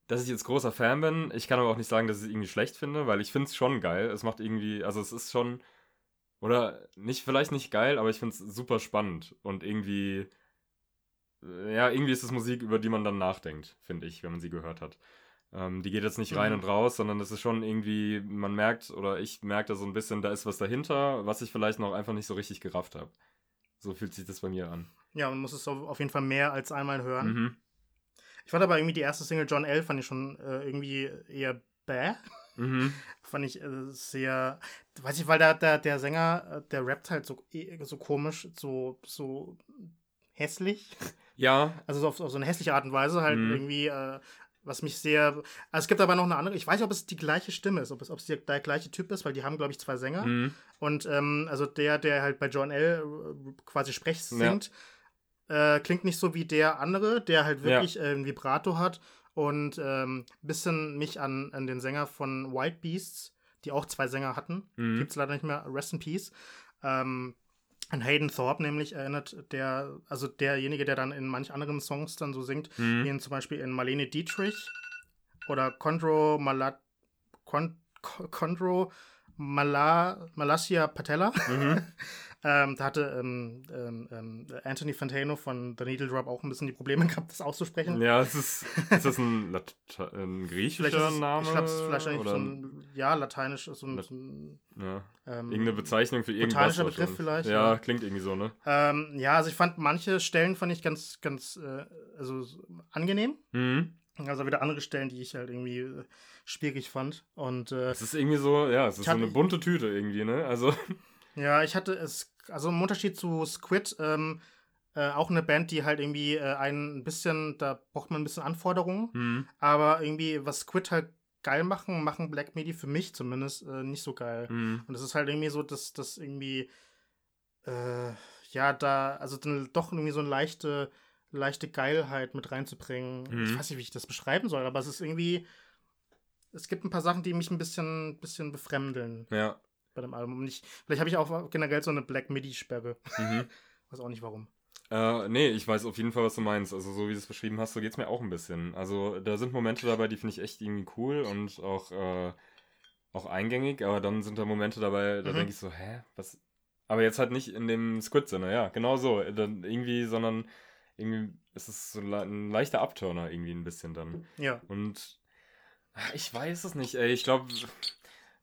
dass ich jetzt großer Fan bin. Ich kann aber auch nicht sagen, dass ich es irgendwie schlecht finde, weil ich finde es schon geil. Es macht irgendwie, also es ist schon, oder nicht, vielleicht nicht geil, aber ich finde es super spannend und irgendwie, äh, ja, irgendwie ist es Musik, über die man dann nachdenkt, finde ich, wenn man sie gehört hat. Ähm, die geht jetzt nicht rein Mhm. und raus, sondern es ist schon irgendwie, man merkt, oder ich merke da so ein bisschen, da ist was dahinter, was ich vielleicht noch einfach nicht so richtig gerafft habe. So fühlt sich das bei mir an. Ja, man muss es auf jeden Fall mehr als einmal hören. Mhm. Ich fand aber irgendwie die erste Single John L. fand ich schon äh, irgendwie eher bäh. Mhm. (laughs) Fand ich äh, sehr, weiß ich, weil der, der, der Sänger, äh, der rappt halt so, eh- so komisch, so, so hässlich. Ja, Also so auf, auf so eine hässliche Art und Weise halt Mhm. irgendwie, äh, was mich sehr. Also es gibt aber noch eine andere. Ich weiß nicht, ob es die gleiche Stimme ist, ob es, ob es der, der gleiche Typ ist, weil die haben, glaube ich, zwei Sänger. Mhm. Und ähm, also der, der halt bei John L. äh, quasi Sprech singt, äh, klingt nicht so wie der andere, der halt wirklich äh, ein Vibrato hat und ähm, bisschen mich an, an den Sänger von White Beasts, die auch zwei Sänger hatten. Mhm. Gibt's leider nicht mehr. Rest in Peace. Ähm, an Hayden Thorpe nämlich erinnert, der, also derjenige, der dann in manch anderen Songs dann so singt, Mhm. wie in zum Beispiel in Marlene Dietrich oder Condro Malat Con, Condro Mala, Malasia Patella. Mhm. (laughs) ähm, da hatte ähm, ähm, ähm, Anthony Fantano von The Needle Drop auch ein bisschen die Probleme (laughs) gehabt, das auszusprechen. Ja, es ist, ist das ein, Late ein griechischer Vielleicht es, Name? ich glaube, es ist wahrscheinlich oder so ein, ja, lateinisch, so ein, Lat- so ein ja, ähm, irgendeine Bezeichnung für irgendwas. botanischer Begriff vielleicht, Ja, ja. klingt irgendwie so, ne? Ähm, ja, also ich fand manche Stellen fand ich ganz, ganz, äh, also so angenehm. Mhm. Also wieder andere Stellen, die ich halt irgendwie äh, schwierig fand. Und äh, Es ist irgendwie so, ja, es ist so eine bunte Tüte irgendwie, ne? Also, ja, ich hatte es, also im Unterschied zu Squid, ähm, äh, auch eine Band, die halt irgendwie äh, ein bisschen, da braucht man ein bisschen Anforderungen. mhm. Aber irgendwie, was Squid halt geil machen, machen Black Midi für mich zumindest äh, nicht so geil. Mhm. Und es ist halt irgendwie so, dass das irgendwie, äh, ja, da, also dann doch irgendwie so eine leichte, leichte Geilheit mit reinzubringen. Mhm. Ich weiß nicht, wie ich das beschreiben soll, aber es ist irgendwie, es gibt ein paar Sachen, die mich ein bisschen, bisschen befremdeln Ja. Bei dem Album. Und ich, vielleicht habe ich auch generell so eine Black Midi-Sperre. Mhm. (laughs) Weiß auch nicht warum. Äh, nee, ich weiß auf jeden Fall, was du meinst. Also, so wie du es beschrieben hast, so geht's mir auch ein bisschen. Also, da sind Momente dabei, die finde ich echt irgendwie cool und auch, äh, auch eingängig, aber dann sind da Momente dabei, da Mhm. denke ich so, hä, was? Aber jetzt halt nicht in dem Squid-Sinne, ja, genau so. Dann irgendwie, sondern irgendwie ist es so ein leichter Abturner irgendwie ein bisschen dann. Ja. Und ach, ich weiß es nicht, ey. Ich glaube,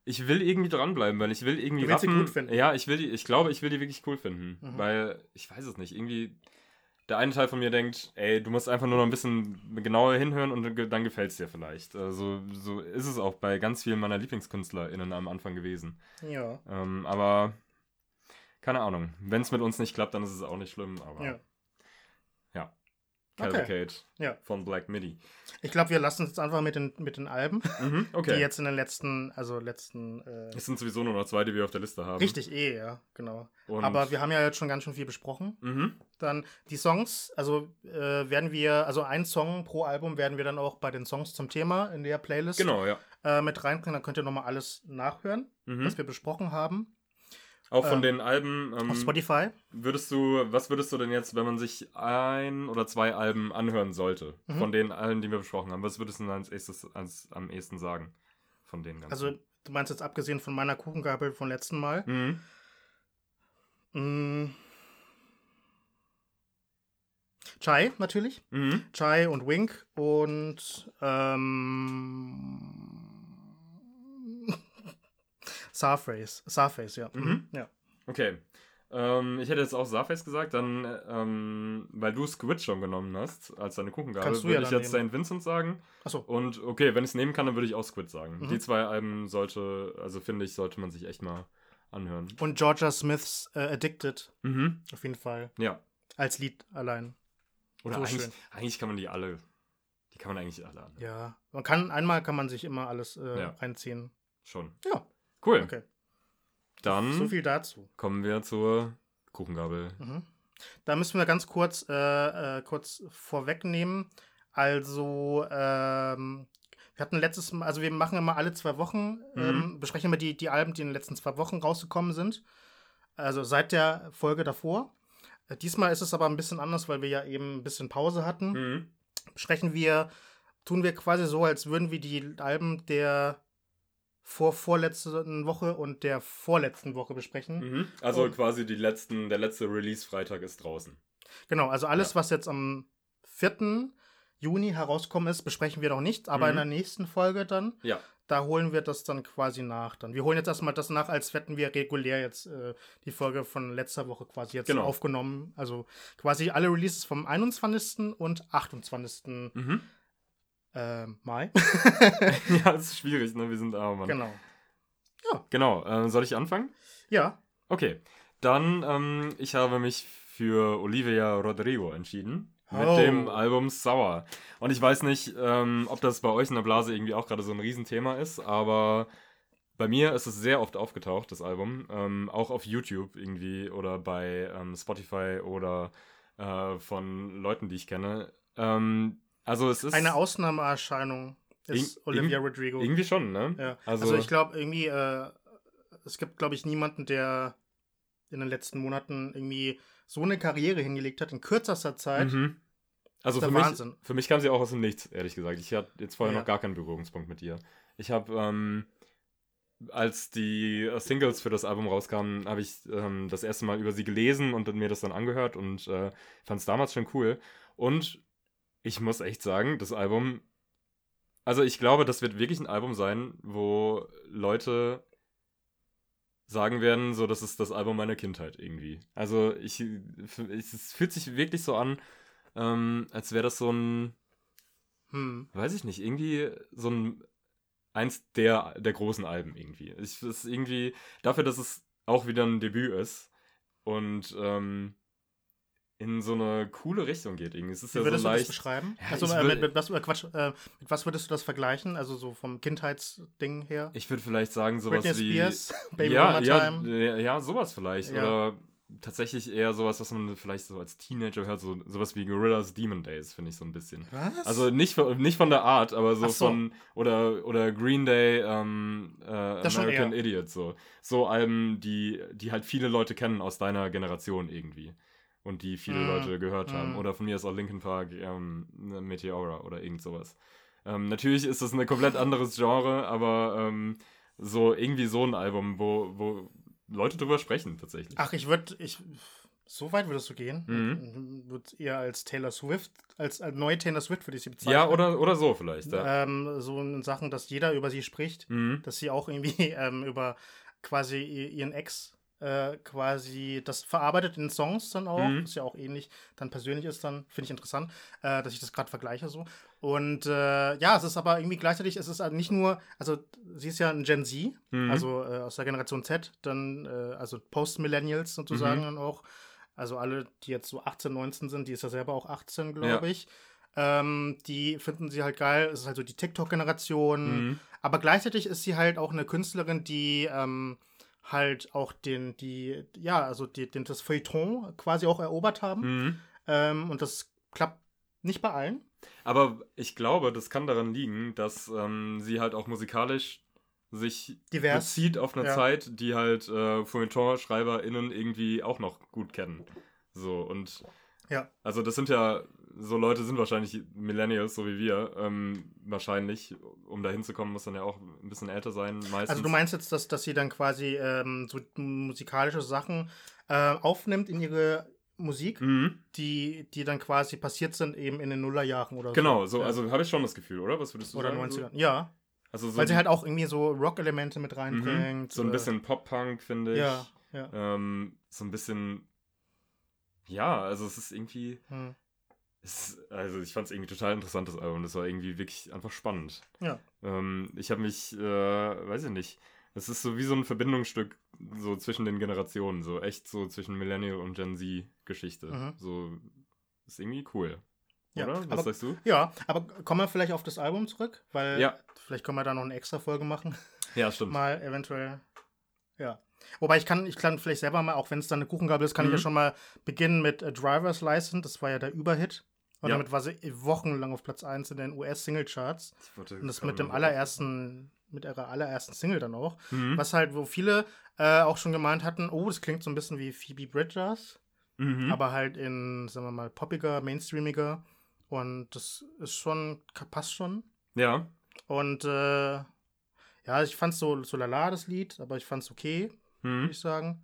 ich will irgendwie dranbleiben, weil ich will irgendwie Du willst sie raffen- gut finden. Ja, ich will die, ich glaube, ich will die wirklich cool finden. Mhm. Weil, ich weiß es nicht, irgendwie. Der eine Teil von mir denkt, ey, du musst einfach nur noch ein bisschen genauer hinhören und dann ge- dann gefällt es dir vielleicht. Also, so ist es auch bei ganz vielen meiner LieblingskünstlerInnen am Anfang gewesen. Ja. Ähm, aber, keine Ahnung. Wenn es mit uns nicht klappt, dann ist es auch nicht schlimm, aber. Ja. Okay. Cavalcade Ja. von Black Midi. Ich glaube, wir lassen es jetzt einfach mit den, mit den Alben, Mhm, okay. die jetzt in den letzten, also letzten, äh, Es sind sowieso nur noch zwei, die wir auf der Liste haben. richtig eh, ja, genau. Und Aber wir haben ja jetzt schon ganz schön viel besprochen. Mhm. Dann die Songs, also äh, werden wir, also ein Song pro Album werden wir dann auch bei den Songs zum Thema in der Playlist Genau, ja. äh, mit reinbringen. Dann könnt ihr nochmal alles nachhören, Mhm. was wir besprochen haben. Auch von ähm, den Alben. Ähm, Auf Spotify. würdest du, was würdest du denn jetzt, wenn man sich ein oder zwei Alben anhören sollte, Mhm. von den allen, die wir besprochen haben, was würdest du denn als erstes, als, am ehesten sagen? Von den ganzen. Also, du meinst jetzt abgesehen von meiner Kuchengabel vom letzten Mal. Mhm. Mm. Chai, natürlich. Mhm. Chai und Wink und ähm, Sarface. Sarface, ja. Mhm. ja. Okay. Ähm, ich hätte jetzt auch Sarface gesagt, dann, ähm, weil du Squid schon genommen hast, als deine Kuchengabe, würde ja ich jetzt nehmen. St. Vincent sagen. Achso. Und okay, wenn ich es nehmen kann, dann würde ich auch Squid sagen. Mhm. Die zwei Alben sollte, also finde ich, sollte man sich echt mal anhören. Und Georgia Smiths äh, Addicted, Mhm. auf jeden Fall. Ja. Als Lied allein. Oder So eigentlich, schön. eigentlich kann man die alle, die kann man eigentlich alle anhören. Ja. Man kann, einmal kann man sich immer alles äh, Ja. reinziehen. Schon. Ja. Cool. Okay. Dann So viel dazu. kommen wir zur Kuchengabel. Mhm. Da müssen wir ganz kurz, äh, äh, kurz vorwegnehmen. Also, ähm, wir hatten letztes Mal, also wir machen immer alle zwei Wochen, ähm, besprechen immer die, die Alben, die in den letzten zwei Wochen rausgekommen sind. Also seit der Folge davor. Äh, diesmal ist es aber ein bisschen anders, weil wir ja eben ein bisschen Pause hatten. Mhm. Besprechen wir, tun wir quasi so, als würden wir die Alben der vor vorletzten Woche und der vorletzten Woche besprechen. Mhm. Also Und- quasi die letzten, der letzte Release-Freitag ist draußen. Genau, also alles, Ja. was jetzt am 4. Juni herauskommen ist, besprechen wir noch nicht, aber Mhm. in der nächsten Folge dann, Ja. da holen wir das dann quasi nach. Dann. Wir holen jetzt erstmal das nach, als hätten wir regulär jetzt äh, die Folge von letzter Woche quasi jetzt Genau. aufgenommen. Also quasi alle Releases vom 21. und 28. Mhm. Äh, Mai. (laughs) ja, das ist schwierig, ne? Wir sind arm, Mann. genau. Genau. Äh, soll ich anfangen? Ja. Okay. Dann, ähm, ich habe mich für Olivia Rodrigo entschieden. mit Oh. dem Album Sour. Und ich weiß nicht, ähm, ob das bei euch in der Blase irgendwie auch gerade so ein Riesenthema ist, aber bei mir ist es sehr oft aufgetaucht, das Album. Ähm, auch auf YouTube irgendwie oder bei ähm, Spotify oder äh, von Leuten, die ich kenne. Ähm, also es ist Eine Ausnahmeerscheinung ist Olivia Rodrigo. irgendwie schon, ne? Ja. Also, Also, ich glaube irgendwie, äh, es gibt, glaube ich, niemanden, der in den letzten Monaten irgendwie so eine Karriere hingelegt hat in kürzester Zeit. Mhm. Also für mich, Wahnsinn. für mich kam sie auch aus dem Nichts, ehrlich gesagt. Ich hatte jetzt vorher Ja. noch gar keinen Berührungspunkt mit ihr. Ich habe, ähm, als die Singles für das Album rauskamen, habe ich ähm, das erste Mal über sie gelesen und mir das dann angehört und äh, fand es damals schon cool. Und ich muss echt sagen, das Album, also ich glaube, das wird wirklich ein Album sein, wo Leute sagen werden, so, das ist das Album meiner Kindheit irgendwie. Also ich, es fühlt sich wirklich so an, ähm, als wäre das so ein, Hm. weiß ich nicht, irgendwie so ein eins der, der großen Alben irgendwie. Ich, es ist irgendwie, dafür, dass es auch wieder ein Debüt ist und ähm, in so eine coole Richtung geht irgendwie. Es ist Wie ja würdest so du das leicht. beschreiben? Ja, also äh, mit, mit, was, äh, Quatsch, äh, mit was würdest du das vergleichen? Also so vom Kindheitsding her? Ich würde vielleicht sagen, sowas Britney wie. Spears, Baby ja, ja, Time. ja, ja, sowas vielleicht. Ja. Oder tatsächlich eher sowas, was man vielleicht so als Teenager hört, so sowas wie Gorillas Demon Days, finde ich so ein bisschen. Was? Also nicht, von- nicht von der Art, aber so, so. von oder oder Green Day, ähm, äh, American. Idiot, so. So Alben, die, die halt viele Leute kennen aus deiner Generation irgendwie. Und die viele Mm, Leute gehört haben. mm. Oder von mir ist auch Linkin Park, ähm, Meteora oder irgend sowas. Ähm, natürlich ist das ein komplett anderes Genre, aber ähm, so irgendwie so ein Album, wo, wo Leute drüber sprechen tatsächlich. Ach, ich würde, ich, so weit würdest du gehen? Mhm. Würde eher als Taylor Swift, als, als neue Taylor Swift würde ich sie bezeichnen. ja, oder, oder so vielleicht. Ja. Ähm, so in Sachen, dass jeder über sie spricht, Mhm. dass sie auch irgendwie (laughs) ähm, über quasi ihren Ex äh, quasi das verarbeitet in Songs dann auch, Mhm. was ja auch ähnlich dann persönlich ist, dann finde ich interessant, äh, dass ich das gerade vergleiche so. Und äh, ja, es ist aber irgendwie gleichzeitig, es ist halt nicht nur, also sie ist ja ein Gen Z, Mhm. also äh, aus der Generation Z, dann äh, also Post-Millennials sozusagen Mhm. dann auch. Also alle, die jetzt so 18, 19 sind, die ist ja selber auch 18, glaube Ja. ich. Ähm, die finden sie halt geil. Es ist halt so die TikTok-Generation. Mhm. Aber gleichzeitig ist sie halt auch eine Künstlerin, die ähm, halt auch den, die, ja, also die, den, das Feuilleton quasi auch erobert haben. Mhm. Ähm, und das klappt nicht bei allen. Aber ich glaube, das kann daran liegen, dass ähm, sie halt auch musikalisch sich Divers. bezieht auf eine Ja. Zeit, die halt äh, Feuilleton-SchreiberInnen irgendwie auch noch gut kennen. So, und Ja. also das sind ja, so Leute sind wahrscheinlich Millennials, so wie wir, ähm, wahrscheinlich. Um da hinzukommen, muss dann ja auch ein bisschen älter sein, meistens. Also du meinst jetzt, dass, dass sie dann quasi ähm, so musikalische Sachen äh, aufnimmt in ihre Musik, Mhm. die, die dann quasi passiert sind eben in den Nullerjahren oder Genau, so, Ja. also habe ich schon das Gefühl, oder? Was würdest du oder sagen? 90ern. Ja, Also so weil sie halt auch irgendwie so Rock-Elemente mit mhm, reinbringt. so ein äh, bisschen Pop-Punk, finde ich. Ja, ja. Ähm, so ein bisschen. Ja, also es ist irgendwie. Hm. Es, also ich fand es irgendwie total interessant, das Album. Das war irgendwie wirklich einfach spannend. Ja. Ähm, ich habe mich, äh, weiß ich nicht. Es ist so wie so ein Verbindungsstück so zwischen den Generationen, so echt so zwischen Millennial und Gen Z Geschichte. Mhm. So ist irgendwie cool. Ja, Oder? Was aber- sagst du? Ja, aber kommen wir vielleicht auf das Album zurück, weil Ja. vielleicht können wir da noch eine extra Folge machen. Ja, stimmt. mal eventuell. Ja. Wobei ich kann, ich kann vielleicht selber mal, auch wenn es dann eine Kuchengabel ist, kann ich ja Mhm. schon mal beginnen mit äh, Driver's License. Das war ja der Überhit. Und Ja. damit war sie wochenlang auf Platz 1 in den US-Single-Charts. Und das mit dem allerersten, mit ihrer allerersten Single dann auch. Mhm. Was halt, wo viele äh, auch schon gemeint hatten, oh, das klingt so ein bisschen wie Phoebe Bridgers, Mhm. aber halt in, sagen wir mal, poppiger, mainstreamiger. Und das ist schon, passt schon. ja. Und äh, ja, ich fand's so, so lala, das Lied, aber ich fand's okay, Mhm. würde ich sagen.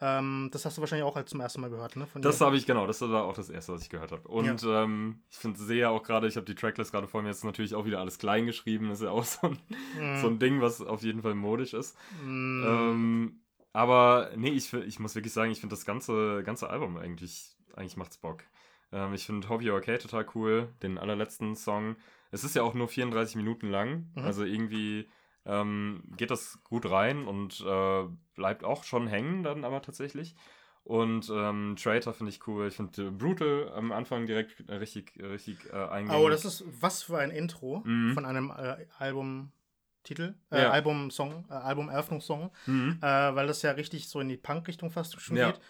Ähm, das hast du wahrscheinlich auch als zum ersten Mal gehört, ne? Von Das habe ich, genau, das war auch das erste, was ich gehört habe. Und ähm, ich finde, sehe auch gerade, ich habe die Tracklist gerade vor mir, jetzt natürlich auch wieder alles klein geschrieben, ist ja auch so ein, Mm, so ein Ding, was auf jeden Fall modisch ist. mm, Ähm, aber nee, ich, ich muss wirklich sagen, ich finde das ganze, ganze Album eigentlich, eigentlich macht's Bock. Ähm, ich finde Hope You're Okay total cool, den allerletzten Song. Es ist ja auch nur 34 Minuten lang, Mhm. also irgendwie ähm, geht das gut rein und äh, bleibt auch schon hängen dann aber tatsächlich. Und ähm, Traitor finde ich cool. Ich finde Brutal am Anfang direkt äh, richtig, richtig äh, eingängig. Oh, das ist was für ein Intro Mhm. von einem äh, Albumtitel, äh, Ja. Albumsong, äh, Albumeröffnungssong, Mhm. äh, weil das ja richtig so in die Punk-Richtung fast schon Ja. geht.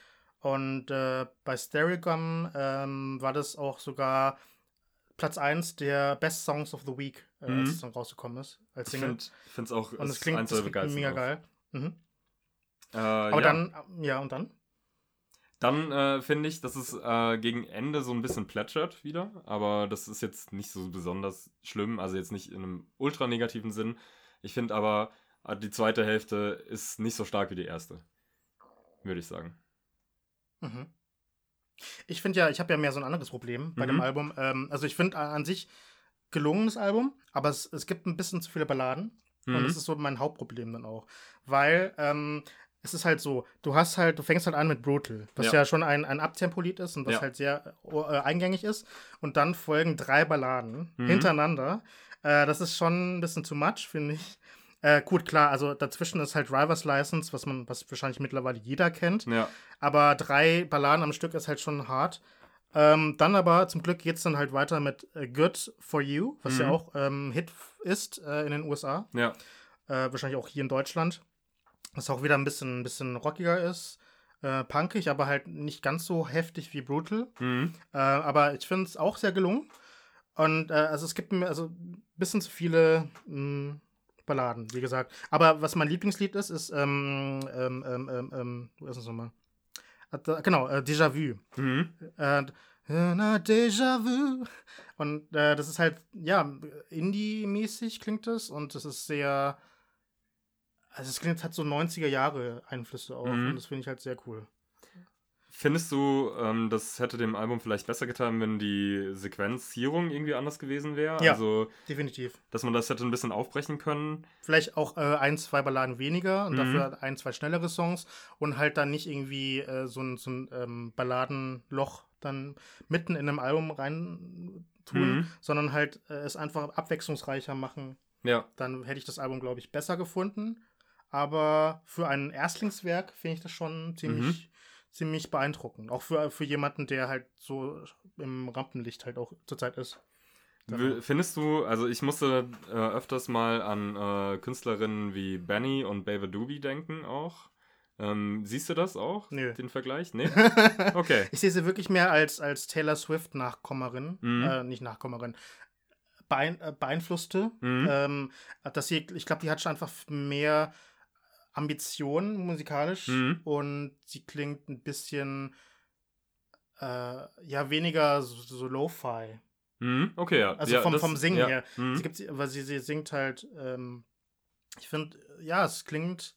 Und äh, bei Stereogum ähm, war das auch sogar Platz 1 der Best Songs of the Week, äh, Mhm. als es dann rausgekommen ist, als Ich Single. finde es auch Und es klingt, eins das klingt mega geil. Mhm. Äh, Aber ja. dann, ja, und dann? Dann äh, finde ich, dass es äh, gegen Ende so ein bisschen plätschert wieder, aber das ist jetzt nicht so besonders schlimm, also jetzt nicht in einem ultra negativen Sinn. Ich finde aber, äh, die zweite Hälfte ist nicht so stark wie die erste, würde ich sagen. Mhm. Ich finde ja, ich habe ja mehr so ein anderes Problem bei dem Mhm. Album. Ähm, also ich finde an sich gelungenes Album, aber es, es gibt ein bisschen zu viele Balladen. Und Mhm. das ist so mein Hauptproblem dann auch. Weil ähm, es ist halt so, du hast halt, du fängst halt an mit Brutal, was ja, Ja. schon ein, ein Abtempo-Lied ist und was Ja. halt sehr äh, eingängig ist. Und dann folgen drei Balladen Mhm. hintereinander. Äh, das ist schon ein bisschen too much, finde ich. Äh, gut, klar, also dazwischen ist halt Driver's License, was man, was wahrscheinlich mittlerweile jeder kennt. Ja, Aber drei Balladen am Stück ist halt schon hart. Ähm, dann aber zum Glück geht es dann halt weiter mit äh, Good for You, was ja Mhm. auch ähm, Hit ist äh, in den USA. ja, Äh, wahrscheinlich auch hier in Deutschland. Was auch wieder ein bisschen, ein bisschen rockiger ist. Äh, punkig, aber halt nicht ganz so heftig wie Brutal. mhm. Äh, aber ich finde es auch sehr gelungen. Und äh, also es gibt mir also ein bisschen zu viele mh, Balladen, wie gesagt. Aber was mein Lieblingslied ist, ist, ähm, ähm, ähm, ähm, ähm, wo ist es nochmal? Äh, Genau, äh, Déjà Vu. Mhm. Äh, Déjà Vu. Und äh, das ist halt, ja, Indie-mäßig klingt es und es ist sehr, also es klingt, hat so 90er Jahre Einflüsse auch Mhm. und das finde ich halt sehr cool. Findest du, ähm, das hätte dem Album vielleicht besser getan, wenn die Sequenzierung irgendwie anders gewesen wäre? Ja. Also, Definitiv. dass man das hätte ein bisschen aufbrechen können? Vielleicht auch äh, ein, zwei Balladen weniger und Mhm. dafür ein, zwei schnellere Songs und halt dann nicht irgendwie äh, so ein, so ein ähm, Balladenloch dann mitten in einem Album rein tun, Mhm. sondern halt äh, es einfach abwechslungsreicher machen. Ja, Dann hätte ich das Album, glaube ich, besser gefunden. Aber für ein Erstlingswerk finde ich das schon ziemlich, ziemlich beeindruckend. Auch für, für jemanden, der halt so im Rampenlicht halt auch zurzeit ist. W- Findest du, also ich musste äh, öfters mal an äh, Künstlerinnen wie Benny und Baby Doobie denken auch. Ähm, siehst du das auch? Nö. Den Vergleich? Nee? (laughs) Okay. Ich sehe sie wirklich mehr als, als Taylor Swift-Nachkommerin, Mhm. äh, nicht Nachkommerin, beein, äh, beeinflusste. Mhm. Ähm, dass sie, ich glaube, die hat schon einfach mehr Ambitionen musikalisch Mhm. und sie klingt ein bisschen äh, ja weniger so, so Lo-Fi. Mhm, okay, ja. Also ja, vom, das- vom Singen ja. her. Mhm. Sie gibt, weil sie, sie singt halt, ähm, ich finde, ja, es klingt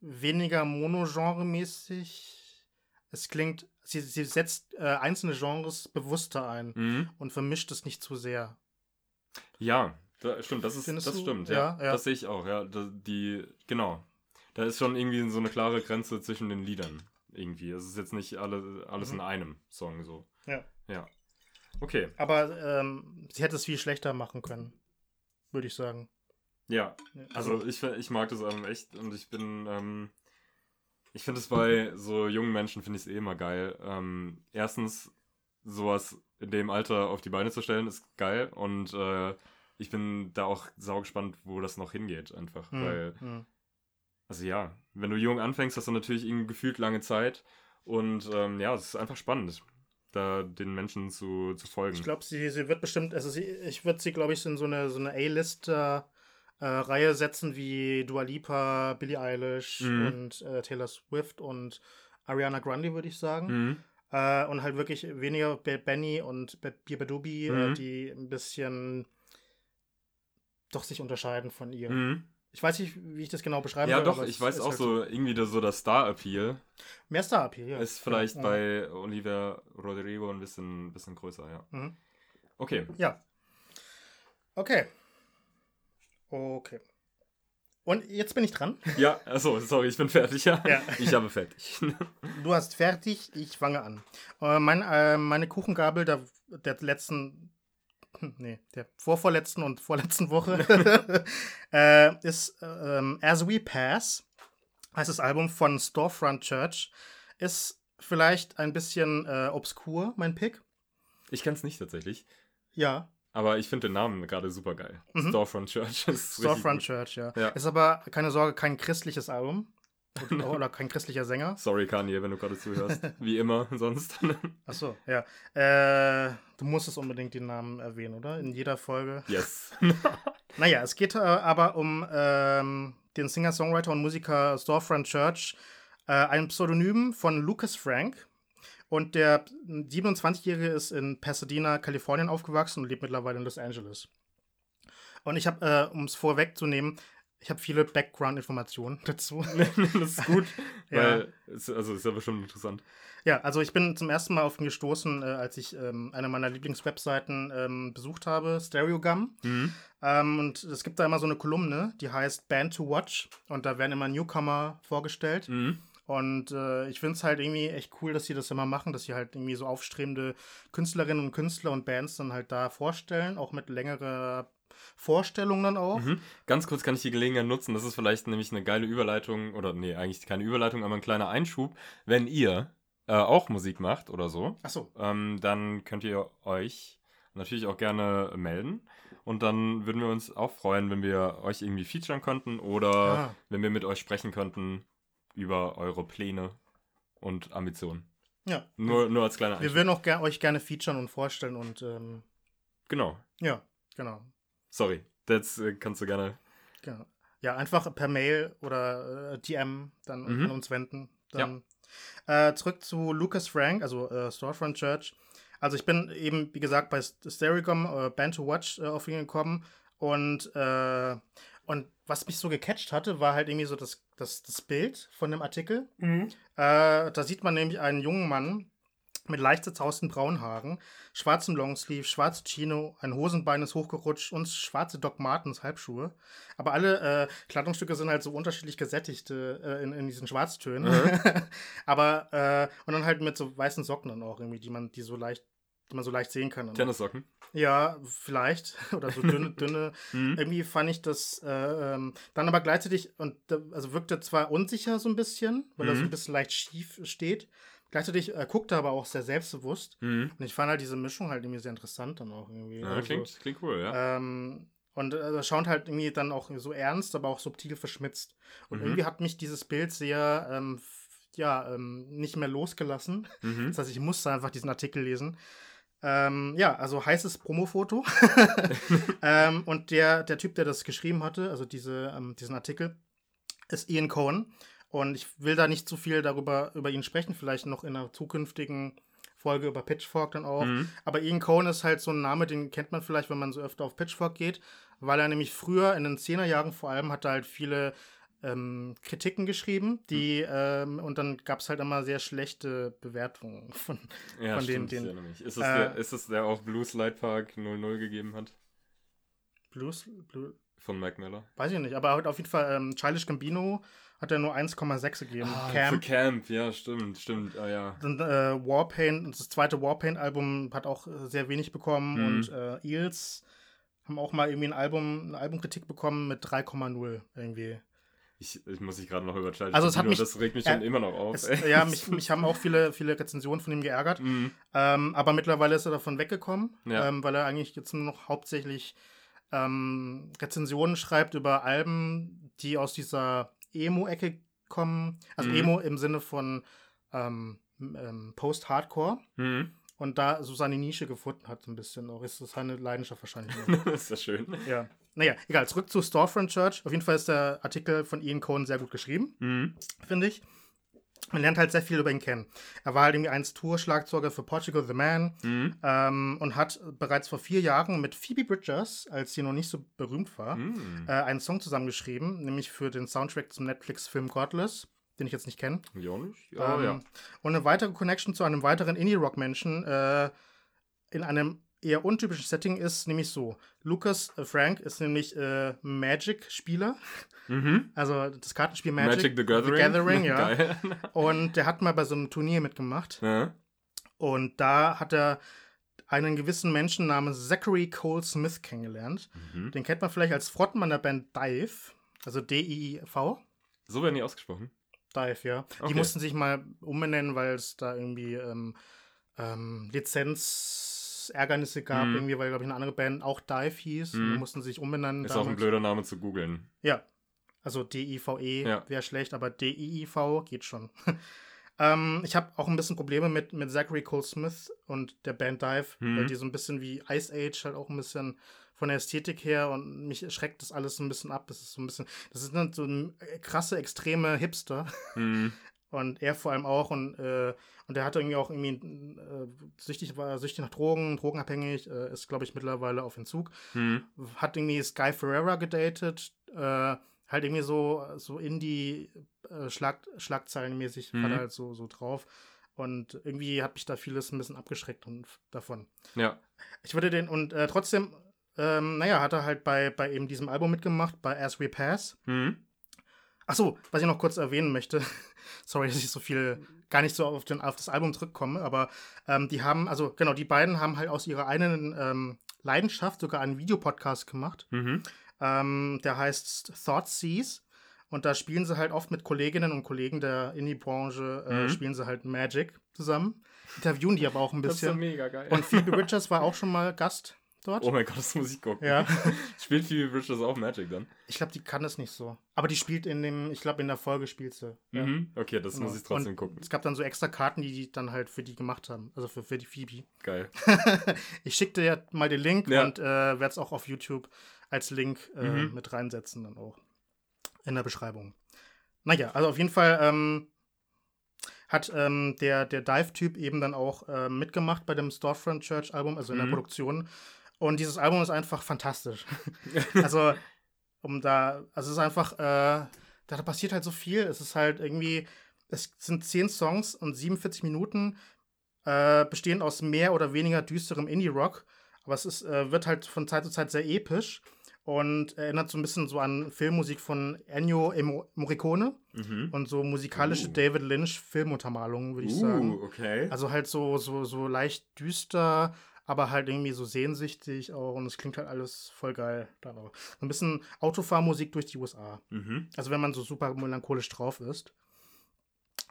weniger monogenremäßig. Es klingt, sie, sie setzt äh, einzelne Genres bewusster ein Mhm. und vermischt es nicht zu sehr. Ja, da, stimmt, das ist Findest das du? stimmt, Ja, ja. ja. Das sehe ich auch, ja. Die, genau. Da ist schon irgendwie so eine klare Grenze zwischen den Liedern. Irgendwie. Es ist jetzt nicht alle, alles Mhm. in einem Song so. Ja. Ja. Okay. Aber ähm, sie hätte es viel schlechter machen können, würde ich sagen. Ja. Ja, Also ich, ich mag das Album echt und ich bin, ähm, ich finde es bei so jungen Menschen finde ich es eh immer geil. Ähm, erstens, sowas in dem Alter auf die Beine zu stellen, ist geil und äh, ich bin da auch saugespannt, wo das noch hingeht einfach, Hm, weil hm. Also ja, wenn du jung anfängst, hast du natürlich irgendwie gefühlt lange Zeit. Und ähm, ja, es ist einfach spannend, da den Menschen zu, zu folgen. Ich glaube, sie, sie wird bestimmt, also sie, ich würde sie, glaube ich, in so eine, so eine A-List-Reihe setzen wie Dua Lipa, Billie Eilish Mhm. und äh, Taylor Swift und Ariana Grande, würde ich sagen. Mhm. Äh, und halt wirklich weniger Be- Benny und Bibadubi, äh, Mhm. die ein bisschen doch sich unterscheiden von ihr. Mhm. Ich weiß nicht, wie ich das genau beschreiben Ja, soll. doch, ich weiß auch halt so, irgendwie das, so das Star-Appeal Mehr Star-Appeal, ja. ist vielleicht ja. bei Olivia Rodrigo ein bisschen, bisschen größer, ja. Mhm. Okay. Ja. Okay. Okay. Und jetzt bin ich dran. (laughs) Ja, achso, sorry, ich bin fertig, ja. Ja. Ich habe fertig. (laughs) Du hast fertig, ich fange an. Äh, mein, äh, meine Kuchengabel der, der letzten, (laughs) nee, der vorvorletzten und vorletzten Woche (laughs) äh, ist ähm, As We Pass, heißt das Album von Storefront Church. Ist vielleicht ein bisschen äh, obskur, mein Pick. Ich kenn's nicht tatsächlich. Ja. Aber ich finde den Namen gerade super geil. Mhm. Storefront Church. ist Storefront Church, ja. Ja. Ist aber, keine Sorge, kein christliches Album. (laughs) Oder, kein christlicher Sänger. Sorry, Kanye, wenn du gerade zuhörst. (laughs) Wie immer sonst. (laughs) Achso, ja. Äh, du musstest unbedingt den Namen erwähnen, oder? In jeder Folge. yes. Naja, es geht äh, aber um ähm, den Singer, Songwriter und Musiker Storefront Church, äh, ein Pseudonym von Lucas Frank. Und der 27-Jährige ist in Pasadena, Kalifornien aufgewachsen und lebt mittlerweile in Los Angeles. Und ich habe, äh, um es vorwegzunehmen, ich habe viele Background-Informationen (laughs) dazu. (laughs) das ist gut. (laughs) Ja. Weil, es, also ist ja bestimmt interessant. Ja, also ich bin zum ersten Mal auf ihn gestoßen, äh, als ich ähm, eine meiner Lieblingswebseiten ähm, besucht habe, Stereogum. Mhm. Ähm, und es gibt da immer so eine Kolumne, die heißt Band to Watch. Und da werden immer Newcomer vorgestellt. Mhm. Und äh, ich finde es halt irgendwie echt cool, dass sie das immer machen, dass sie halt irgendwie so aufstrebende Künstlerinnen und Künstler und Bands dann halt da vorstellen, auch mit längerer Vorstellung dann auch. Mhm. Ganz kurz kann ich die Gelegenheit nutzen. Das ist vielleicht nämlich eine geile Überleitung, oder nee, eigentlich keine Überleitung, aber ein kleiner Einschub. Wenn ihr äh, auch Musik macht oder so, Achso, ähm, dann könnt ihr euch natürlich auch gerne melden. Und dann würden wir uns auch freuen, wenn wir euch irgendwie featuren könnten oder Ah. wenn wir mit euch sprechen könnten über eure Pläne und Ambitionen. ja. Nur, nur als kleiner Wir Einschub. würden auch ger euch gerne featuren und vorstellen und ähm, Genau. ja, genau. Sorry. Das äh, kannst du gerne. Genau. Ja, einfach per Mail oder äh, DM dann Mhm. an uns wenden. Dann, äh, zurück zu Lucas Frank, also äh, Storefront Church. Also ich bin eben, wie gesagt, bei äh, Band to Watch äh, auf ihn gekommen und, äh, und was mich so gecatcht hatte, war halt irgendwie so das, das, das Bild von dem Artikel. Äh, da sieht man nämlich einen jungen Mann mit leicht zerzausten braunen Haaren, schwarzem Longsleeve, schwarze Chino, ein Hosenbein ist hochgerutscht und schwarze Doc Martens Halbschuhe. Aber alle äh, Kleidungsstücke sind halt so unterschiedlich gesättigt äh, in, in diesen Schwarztönen. (laughs) Aber, äh, und dann halt mit so weißen Socken dann auch irgendwie, die man, die so leicht, die man so leicht sehen kann. Tennissocken. Ja, vielleicht. (laughs) Oder so dünne, dünne. Mhm. Irgendwie fand ich das äh, ähm, dann aber gleichzeitig, und also wirkte zwar unsicher so ein bisschen, weil er so Mhm. ein bisschen leicht schief steht. Gleichzeitig äh, guckte er aber auch sehr selbstbewusst. Mhm. Und ich fand halt diese Mischung halt irgendwie sehr interessant dann auch irgendwie. Ja, Also, klingt, klingt cool, ja. ähm, und äh, er schaut halt irgendwie dann auch so ernst, aber auch subtil verschmitzt. Und Mhm. irgendwie hat mich dieses Bild sehr, ähm, ja, ähm, nicht mehr losgelassen. Mhm. Das heißt, ich musste einfach diesen Artikel lesen. Ähm, ja, also heißes Promofoto. (laughs) (laughs) ähm, und der, der Typ, der das geschrieben hatte, also diese, ähm, diesen Artikel, ist Ian Cohen. Und ich will da nicht zu viel darüber über ihn sprechen, vielleicht noch in einer zukünftigen Folge über Pitchfork dann auch. Mhm. Aber Ian Cohen ist halt so ein Name, den kennt man vielleicht, wenn man so öfter auf Pitchfork geht, weil er nämlich früher in den 10er Jahren vor allem hat er halt viele ähm, Kritiken geschrieben, die ähm, und dann gab es halt immer sehr schlechte Bewertungen von, Ja, von den- stimmt, den- ich erinnere mich. Ist es, äh, der, ist es der auch Blues Light Park 00 gegeben hat? Blues, Blue, Von Mac Miller? weiß ich nicht, aber auf jeden Fall ähm, Childish Gambino hat er nur 1,6 gegeben. Für Camp. Camp, ja, stimmt, stimmt. Ah ja. Und, äh, Warpaint, das zweite Warpaint-Album hat auch äh, sehr wenig bekommen Mhm. und äh, Eels haben auch mal irgendwie ein Album, eine Albumkritik bekommen mit 3,0 irgendwie. Ich, ich muss mich gerade noch über Childish Also es hat mich- das regt mich äh, schon immer noch auf. Es, ja, (laughs) mich, mich haben auch viele, viele Rezensionen von ihm geärgert. Mhm. Ähm, aber mittlerweile ist er davon weggekommen, Ja. ähm, weil er eigentlich jetzt nur noch hauptsächlich ähm, Rezensionen schreibt über Alben, die aus dieser Emo-Ecke kommen. Also Mhm. Emo im Sinne von ähm, ähm, Post-Hardcore. Mhm. Und da so seine Nische gefunden hat, so ein bisschen auch. Ist das seine Leidenschaft wahrscheinlich. (laughs) das ist ja schön. ja. Naja, egal. Zurück zu Storefront Church. Auf jeden Fall ist der Artikel von Ian Cohen sehr gut geschrieben Mhm. finde ich. Man lernt halt sehr viel über ihn kennen. Er war halt irgendwie einst Tour-Schlagzeuger für Portugal the Man Mhm. ähm, und hat bereits vor vier Jahren mit Phoebe Bridgers, als sie noch nicht so berühmt war, Mhm. äh, einen Song zusammengeschrieben, nämlich für den Soundtrack zum Netflix-Film Godless, den ich jetzt nicht kenne. Ja, nicht? Ja, ähm, ja. Und eine weitere Connection zu einem weiteren Indie-Rock-Menschen äh, in einem eher untypischen Setting ist nämlich so. Lucas äh, Frank ist nämlich äh, Magic-Spieler, Mhm. also das Kartenspiel Magic, Magic, the Gathering. The Gathering, (laughs) ja. Und der hat mal bei so einem Turnier mitgemacht. ja. Und da hat er einen gewissen Menschen namens Zachary Cole Smith kennengelernt. Mhm. Den kennt man vielleicht als Frontmann der Band Dive, also D-I-V. So werden die ausgesprochen. Dive, ja. Okay. Die mussten sich mal umbenennen, weil es da irgendwie ähm, ähm, Lizenzärgernisse gab, Mhm. irgendwie, weil, glaube ich, eine andere Band auch Dive hieß. Mhm. Die mussten sich umbenennen. Ist auch ein damals. blöder Name zu googeln. Ja. Also D-I-V-E Ja. wäre schlecht, aber D-I-I-V geht schon. (laughs) ähm, ich habe auch ein bisschen Probleme mit, mit Zachary Cole Smith und der Band Dive, Mhm. weil die so ein bisschen wie Ice Age halt auch ein bisschen von der Ästhetik her und mich schreckt das alles so ein bisschen ab. Das ist so ein bisschen, das dann so ein, äh, krasse, extreme Hipster. Hm. (laughs) Und er vor allem auch. Und, äh, und er hatte irgendwie auch irgendwie äh, süchtig, war süchtig nach Drogen, drogenabhängig, äh, ist, glaube ich, mittlerweile auf Entzug. Hm. Hat irgendwie Sky Ferreira gedatet. Äh, halt irgendwie so, so Indie äh, Schlag, Schlagzeilenmäßig war Mhm. er halt so, so drauf. Und irgendwie hat mich da vieles ein bisschen abgeschreckt und, davon. Ja. Ich würde den, und äh, trotzdem, ähm, naja, hat er halt bei, bei eben diesem Album mitgemacht, bei As We Pass. Hm. Ach so, was ich noch kurz erwähnen möchte. Sorry, (laughs) dass ich so viel gar nicht so auf, den, auf das Album zurückkomme, aber ähm, die haben, also genau, die beiden haben halt aus ihrer eigenen ähm, Leidenschaft sogar einen Videopodcast gemacht. Mhm. Ähm, der heißt Thought Seas. Und da spielen sie halt oft mit Kolleginnen und Kollegen der Indie-Branche, äh, Mhm. spielen sie halt Magic zusammen. Interviewen die aber auch ein Das ist ja bisschen. mega geil. Und Phoebe (laughs) Richards war auch schon mal Gast dort. oh mein Gott, das muss ich gucken. Ja. (laughs) Spielt Phoebe Bridgers auch Magic dann? Ich glaube, die kann das nicht so. Aber die spielt in dem, ich glaube, in der Folge spielt sie. Ja. Mhm. Okay, das Genau. muss ich trotzdem und gucken. Es gab dann so extra Karten, die die dann halt für die gemacht haben. Also für, für die Phoebe. Geil. (laughs) ich schicke dir ja mal den Link Ja. und äh, werde es auch auf YouTube als Link äh, Mhm. mit reinsetzen, dann auch in der Beschreibung. Naja, also auf jeden Fall ähm, hat ähm, der, der Dive-Typ eben dann auch äh, mitgemacht bei dem Storefront Church-Album, also in der Mhm. Produktion. Und dieses Album ist einfach fantastisch. (laughs) also, um da, also es ist einfach, äh, da passiert halt so viel. Es ist halt irgendwie, es sind zehn Songs und 47 Minuten, äh, bestehend aus mehr oder weniger düsterem Indie-Rock. Aber es ist, äh, wird halt von Zeit zu Zeit sehr episch und erinnert so ein bisschen so an Filmmusik von Ennio Morricone Mhm. und so musikalische Uh. David Lynch Filmuntermalungen, würde ich sagen. Uh, okay. Also halt so, so, so leicht düster, aber halt irgendwie so sehnsüchtig auch und es klingt halt alles voll geil dann auch. So ein bisschen Autofahrmusik durch die USA. Mhm. Also wenn man so super melancholisch drauf ist.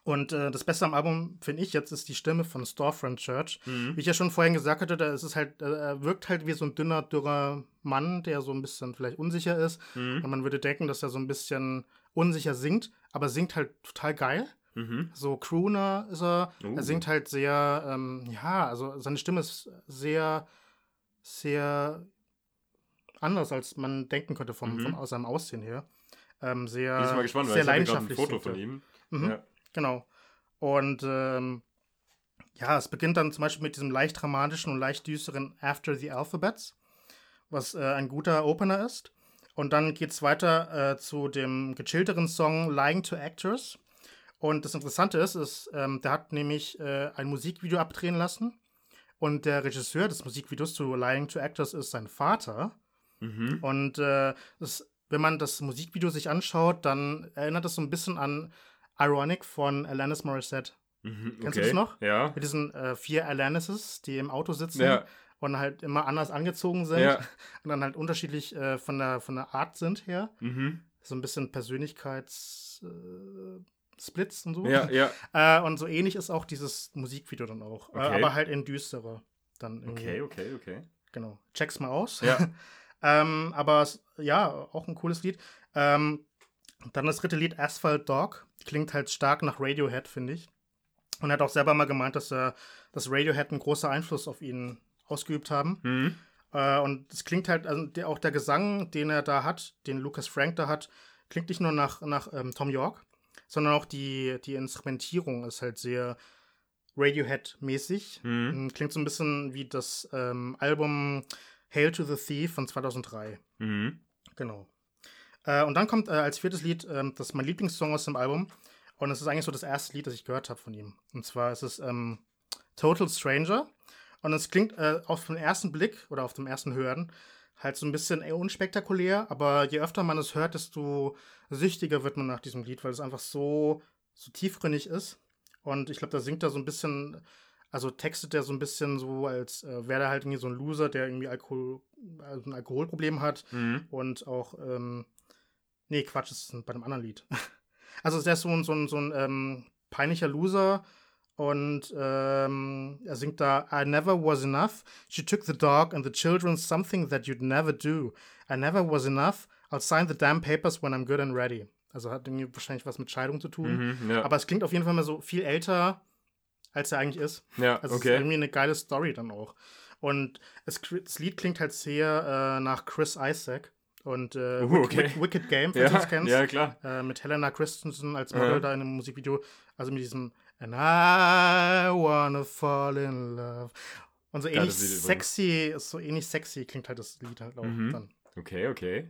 Und äh, das Beste am Album, finde ich jetzt, ist die Stimme von Storefront Church. Mhm. Wie ich ja schon vorhin gesagt hatte, da ist es halt, äh, er wirkt halt wie so ein dünner, dürrer Mann, der so ein bisschen vielleicht unsicher ist. Mhm. Und man würde denken, dass er so ein bisschen unsicher singt, aber singt halt total geil. Mhm. So Crooner ist er. Uh. Er singt halt sehr, ähm, ja, also seine Stimme ist sehr, sehr anders, als man denken könnte vom, Mhm. vom aus seinem Aussehen her. Ähm, sehr, Bin ich mal gespannt, weil sehr ich hatte gerade ein leidenschaftlich. Foto von ihm. Mhm. Ja. Genau. Und ähm, ja, es beginnt dann zum Beispiel mit diesem leicht dramatischen und leicht düsteren After the Alphabets, was äh, ein guter Opener ist. Und dann geht es weiter äh, zu dem gechillteren Song Lying to Actors. Und das Interessante ist, ist ähm, der hat nämlich äh, ein Musikvideo abdrehen lassen. Und der Regisseur des Musikvideos zu Lying to Actors ist sein Vater. Mhm. Und äh, das, wenn man das Musikvideo sich anschaut, dann erinnert es so ein bisschen an Ironic von Alanis Morissette. Mhm. Kennst du okay. das noch? Ja. Mit diesen äh, vier Alanises, die im Auto sitzen Ja. und halt immer anders angezogen sind Ja. (laughs) und dann halt unterschiedlich äh, von, der, von der Art sind her. Mhm. So ein bisschen Persönlichkeits... Äh, Splits und so. Ja, ja. (laughs) Äh, und so ähnlich ist auch dieses Musikvideo dann auch. Äh, Okay. aber halt in düsterer. Dann irgendwie. Okay, okay, okay. Genau. Check's mal aus. Ja. (laughs) ähm, aber ja, auch ein cooles Lied. Ähm, dann das dritte Lied, Asphalt Dog. Klingt halt stark nach Radiohead, finde ich. Und er hat auch selber mal gemeint, dass, er, dass Radiohead einen großen Einfluss auf ihn ausgeübt haben. Mhm. Äh, und es klingt halt, also der, auch der Gesang, den er da hat, den Lucas Frank da hat, klingt nicht nur nach, nach ähm, Tom York, sondern auch die, die Instrumentierung ist halt sehr Radiohead-mäßig. Mhm. Ähm, Klingt so ein bisschen wie das ähm, Album Hail to the Thief von 2003. Mhm. Genau. Äh, und dann kommt äh, als viertes Lied, ähm, das ist mein Lieblingssong aus dem Album. Und es ist eigentlich so das erste Lied, das ich gehört habe von ihm. Und zwar ist es ähm, Total Stranger. Und es klingt äh, auf den ersten Blick oder auf dem ersten Hören halt so ein bisschen unspektakulär. Aber je öfter man es hört, desto süchtiger wird man nach diesem Lied, weil es einfach so, so tiefgründig ist. Und ich glaube, da singt er so ein bisschen, also textet er so ein bisschen so, als äh, wäre er halt irgendwie so ein Loser, der irgendwie Alkohol, also ein Alkoholproblem hat Mhm. und auch, ähm, nee, Quatsch, das ist bei einem anderen Lied. (laughs) Also der ist so ein, so ein, so ein ähm, peinlicher Loser und ähm, er singt da I never was enough. She took the dog and the children something that you'd never do. I never was enough. I'll sign the damn papers when I'm good and ready. Also hat irgendwie wahrscheinlich was mit Scheidung zu tun. Mhm, ja. Aber es klingt auf jeden Fall mal so viel älter, als er eigentlich ist. ja, Also es ist okay. irgendwie eine geile Story dann auch. Und es, das Lied klingt halt sehr äh, nach Chris Isaac und äh, Uh, okay. Wick- Wicked Game, (laughs) falls du Ja, es kennst. ja, klar. Äh, mit Helena Christensen als. Model da in einem Musikvideo. Also mit diesem And I wanna fall in love. Und so ähnlich sexy, so ähnlich sexy klingt halt das Lied halt auch Mhm. dann. Okay, okay.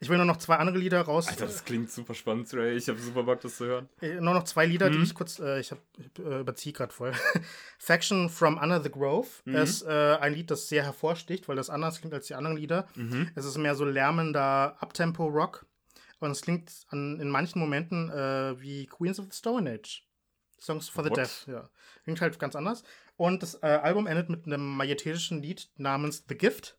Ich will nur noch zwei andere Lieder raus. Alter, das klingt super spannend, Ray. Ich habe super Bock, das zu hören. Äh, Nur noch zwei Lieder, die Mhm. ich kurz, äh, ich hab, äh, überziehe gerade voll. (laughs) Faction from Under the Grove Mhm. ist äh, ein Lied, das sehr hervorsticht, weil das anders klingt als die anderen Lieder. Mhm. Es ist mehr so lärmender Uptempo-Rock und es klingt an, in manchen Momenten wie Queens of the Stone Age. Songs for the What? Deaf, ja. Klingt halt ganz anders. Und das äh, Album endet mit einem majestätischen Lied namens The Gift,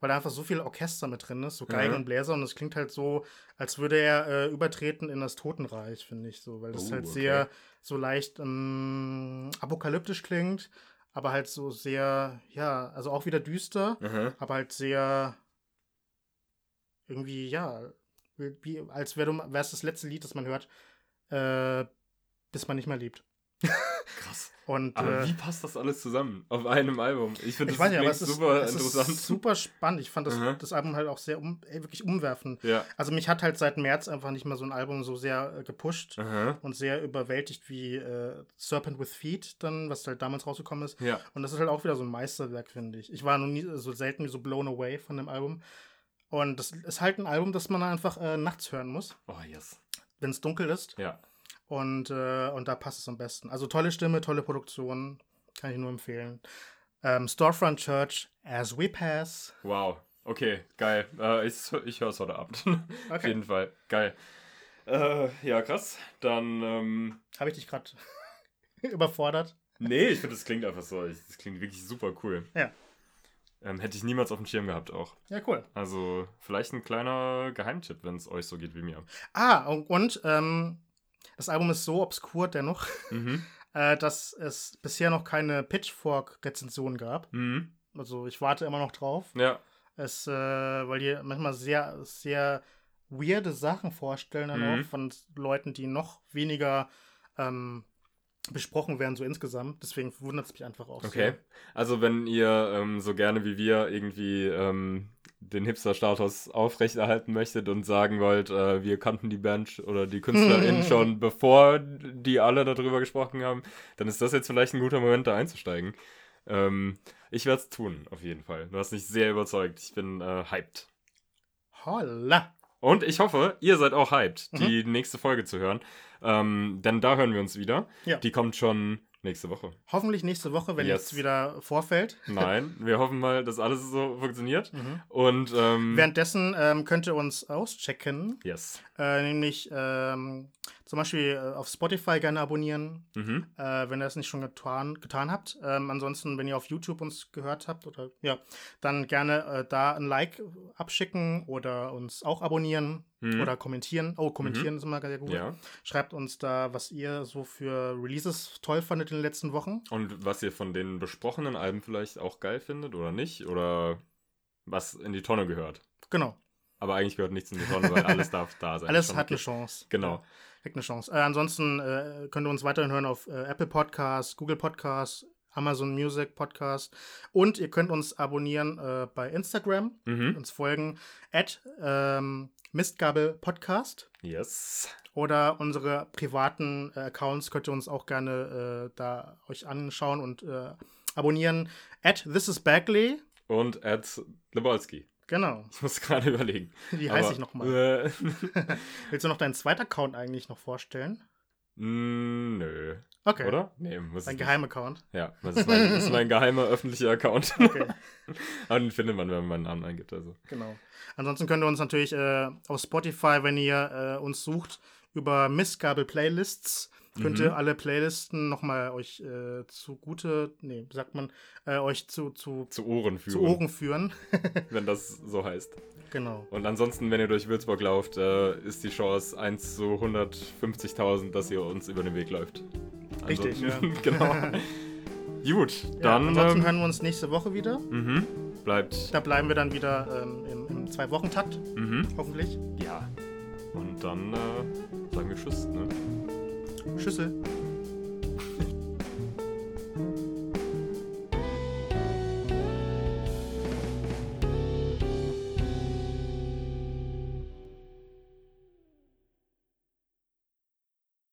weil da einfach so viel Orchester mit drin ist, so Geigen Mhm. und Bläser und es klingt halt so, als würde er äh, übertreten in das Totenreich, finde ich so, weil das Oh, halt okay. sehr so leicht ähm, apokalyptisch klingt, aber halt so sehr, ja, also auch wieder düster, Aha. aber halt sehr irgendwie, ja, wie, als wäre es das letzte Lied, das man hört, äh, bis man nicht mehr lebt. Krass. Und Aber äh, wie passt das alles zusammen auf einem Album? Ich finde das es ist, super es interessant. ist super spannend. Ich fand das, Aha. das Album halt auch sehr um, wirklich umwerfend. ja. Also mich hat halt seit März einfach nicht mehr so ein Album so sehr äh, gepusht Aha. und sehr überwältigt wie äh, Serpent with Feet dann, was halt damals rausgekommen ist. Ja. Und das ist halt auch wieder so ein Meisterwerk, finde ich. Ich war noch nie so selten so blown away von dem Album. Und das ist halt ein Album, das man einfach äh, nachts hören muss, Oh, yes. wenn es dunkel ist. Ja. Und, äh, und da passt es am besten. Also tolle Stimme, tolle Produktion. Kann ich nur empfehlen. Ähm, Storefront Church, As We Pass. Wow. Okay, geil. Äh, ich ich höre es heute Abend. (laughs) Auf Okay. jeden Fall. Geil. Äh, ja, krass. Dann, ähm, Habe ich dich gerade (laughs) überfordert? nee, ich finde, das klingt einfach so. Das klingt wirklich super cool. Ja. Ähm, hätte ich niemals auf dem Schirm gehabt auch. Ja, cool. Also, vielleicht ein kleiner Geheimtipp, wenn es euch so geht wie mir. Ah, und, und ähm, das Album ist so obskur dennoch, Mhm. (laughs) äh, dass es bisher noch keine Pitchfork-Rezension gab. Mhm. Also ich warte immer noch drauf. Ja. Es, äh, weil die manchmal sehr, sehr weirde Sachen vorstellen dann Mhm. auch von Leuten, die noch weniger ähm, besprochen werden, so insgesamt. Deswegen wundert es mich einfach auch. Okay. Also, wenn ihr ähm, so gerne wie wir irgendwie ähm, den Hipster-Status aufrechterhalten möchtet und sagen wollt, äh, wir kannten die Band oder die KünstlerInnen schon bevor die alle darüber gesprochen haben, dann ist das jetzt vielleicht ein guter Moment, da einzusteigen. Ähm, ich werde es tun, auf jeden Fall. Du hast mich sehr überzeugt. Ich bin äh, hyped. Holla! Und ich hoffe, ihr seid auch hyped, die nächste Folge zu hören. Ähm, denn da hören wir uns wieder. Ja. Die kommt schon nächste Woche. Hoffentlich nächste Woche, wenn Yes. jetzt wieder vorfällt. (laughs) Nein, wir hoffen mal, dass alles so funktioniert. Mhm. Und ähm, Währenddessen ähm, könnt ihr uns auschecken, yes. äh, nämlich ähm, zum Beispiel äh, auf Spotify gerne abonnieren, Mhm. äh, wenn ihr das nicht schon getan, getan habt. Ähm, ansonsten, wenn ihr auf YouTube uns gehört habt oder ja, dann gerne äh, da ein Like abschicken oder uns auch abonnieren Mhm. oder kommentieren. Oh, kommentieren ist immer sehr gut. Ja. Schreibt uns da, was ihr so für Releases toll fandet in den letzten Wochen. Und was ihr von den besprochenen Alben vielleicht auch geil findet oder nicht? Oder was in die Tonne gehört. Genau. Aber eigentlich gehört nichts in die Tonne, weil alles darf da sein. (laughs) Alles hat eine Chance. Genau. Kriegt eine Chance. Äh, ansonsten äh, könnt ihr uns weiterhin hören auf äh, Apple Podcasts, Google Podcasts, Amazon Music Podcast und ihr könnt uns abonnieren äh, bei Instagram, Mhm. uns folgen at ähm, Mistgabel Podcast Yes. oder unsere privaten äh, Accounts könnt ihr uns auch gerne äh, da euch anschauen und äh, abonnieren at This is Bagley. Und Ed Lebolski. Genau. (laughs) Ich muss gerade überlegen. Wie heiße ich nochmal? Äh, (laughs) Willst du noch deinen zweiten Account eigentlich noch vorstellen? mm, nö. Okay. Oder? Nee, muss nicht. Geheimaccount. Ja, das ist mein, das ist mein geheimer öffentlicher Account. (laughs) Okay. (laughs) Aber den findet man, wenn man meinen Namen eingibt. Also. Genau. Ansonsten könnt ihr uns natürlich äh, auf Spotify, wenn ihr äh, uns sucht, über Missgabel-Playlists, könnt Mhm. ihr alle Playlisten nochmal euch äh, zugute, nee, sagt man, äh, euch zu, zu, Zu Ohren führen. zu Ohren führen. (laughs) Wenn das so heißt. Genau. Und ansonsten, wenn ihr durch Würzburg lauft, äh, ist die Chance 1 zu 150.000, dass ihr uns über den Weg läuft. Richtig, ja. (laughs) genau. Gut, Ja, dann. ansonsten ähm, hören wir uns nächste Woche wieder. mhm, bleibt. Da bleiben wir dann wieder ähm, im, im Zwei-Wochen-Takt, Mhm, hoffentlich. ja. Und dann äh, sagen wir Tschüss, ne? Schüssel.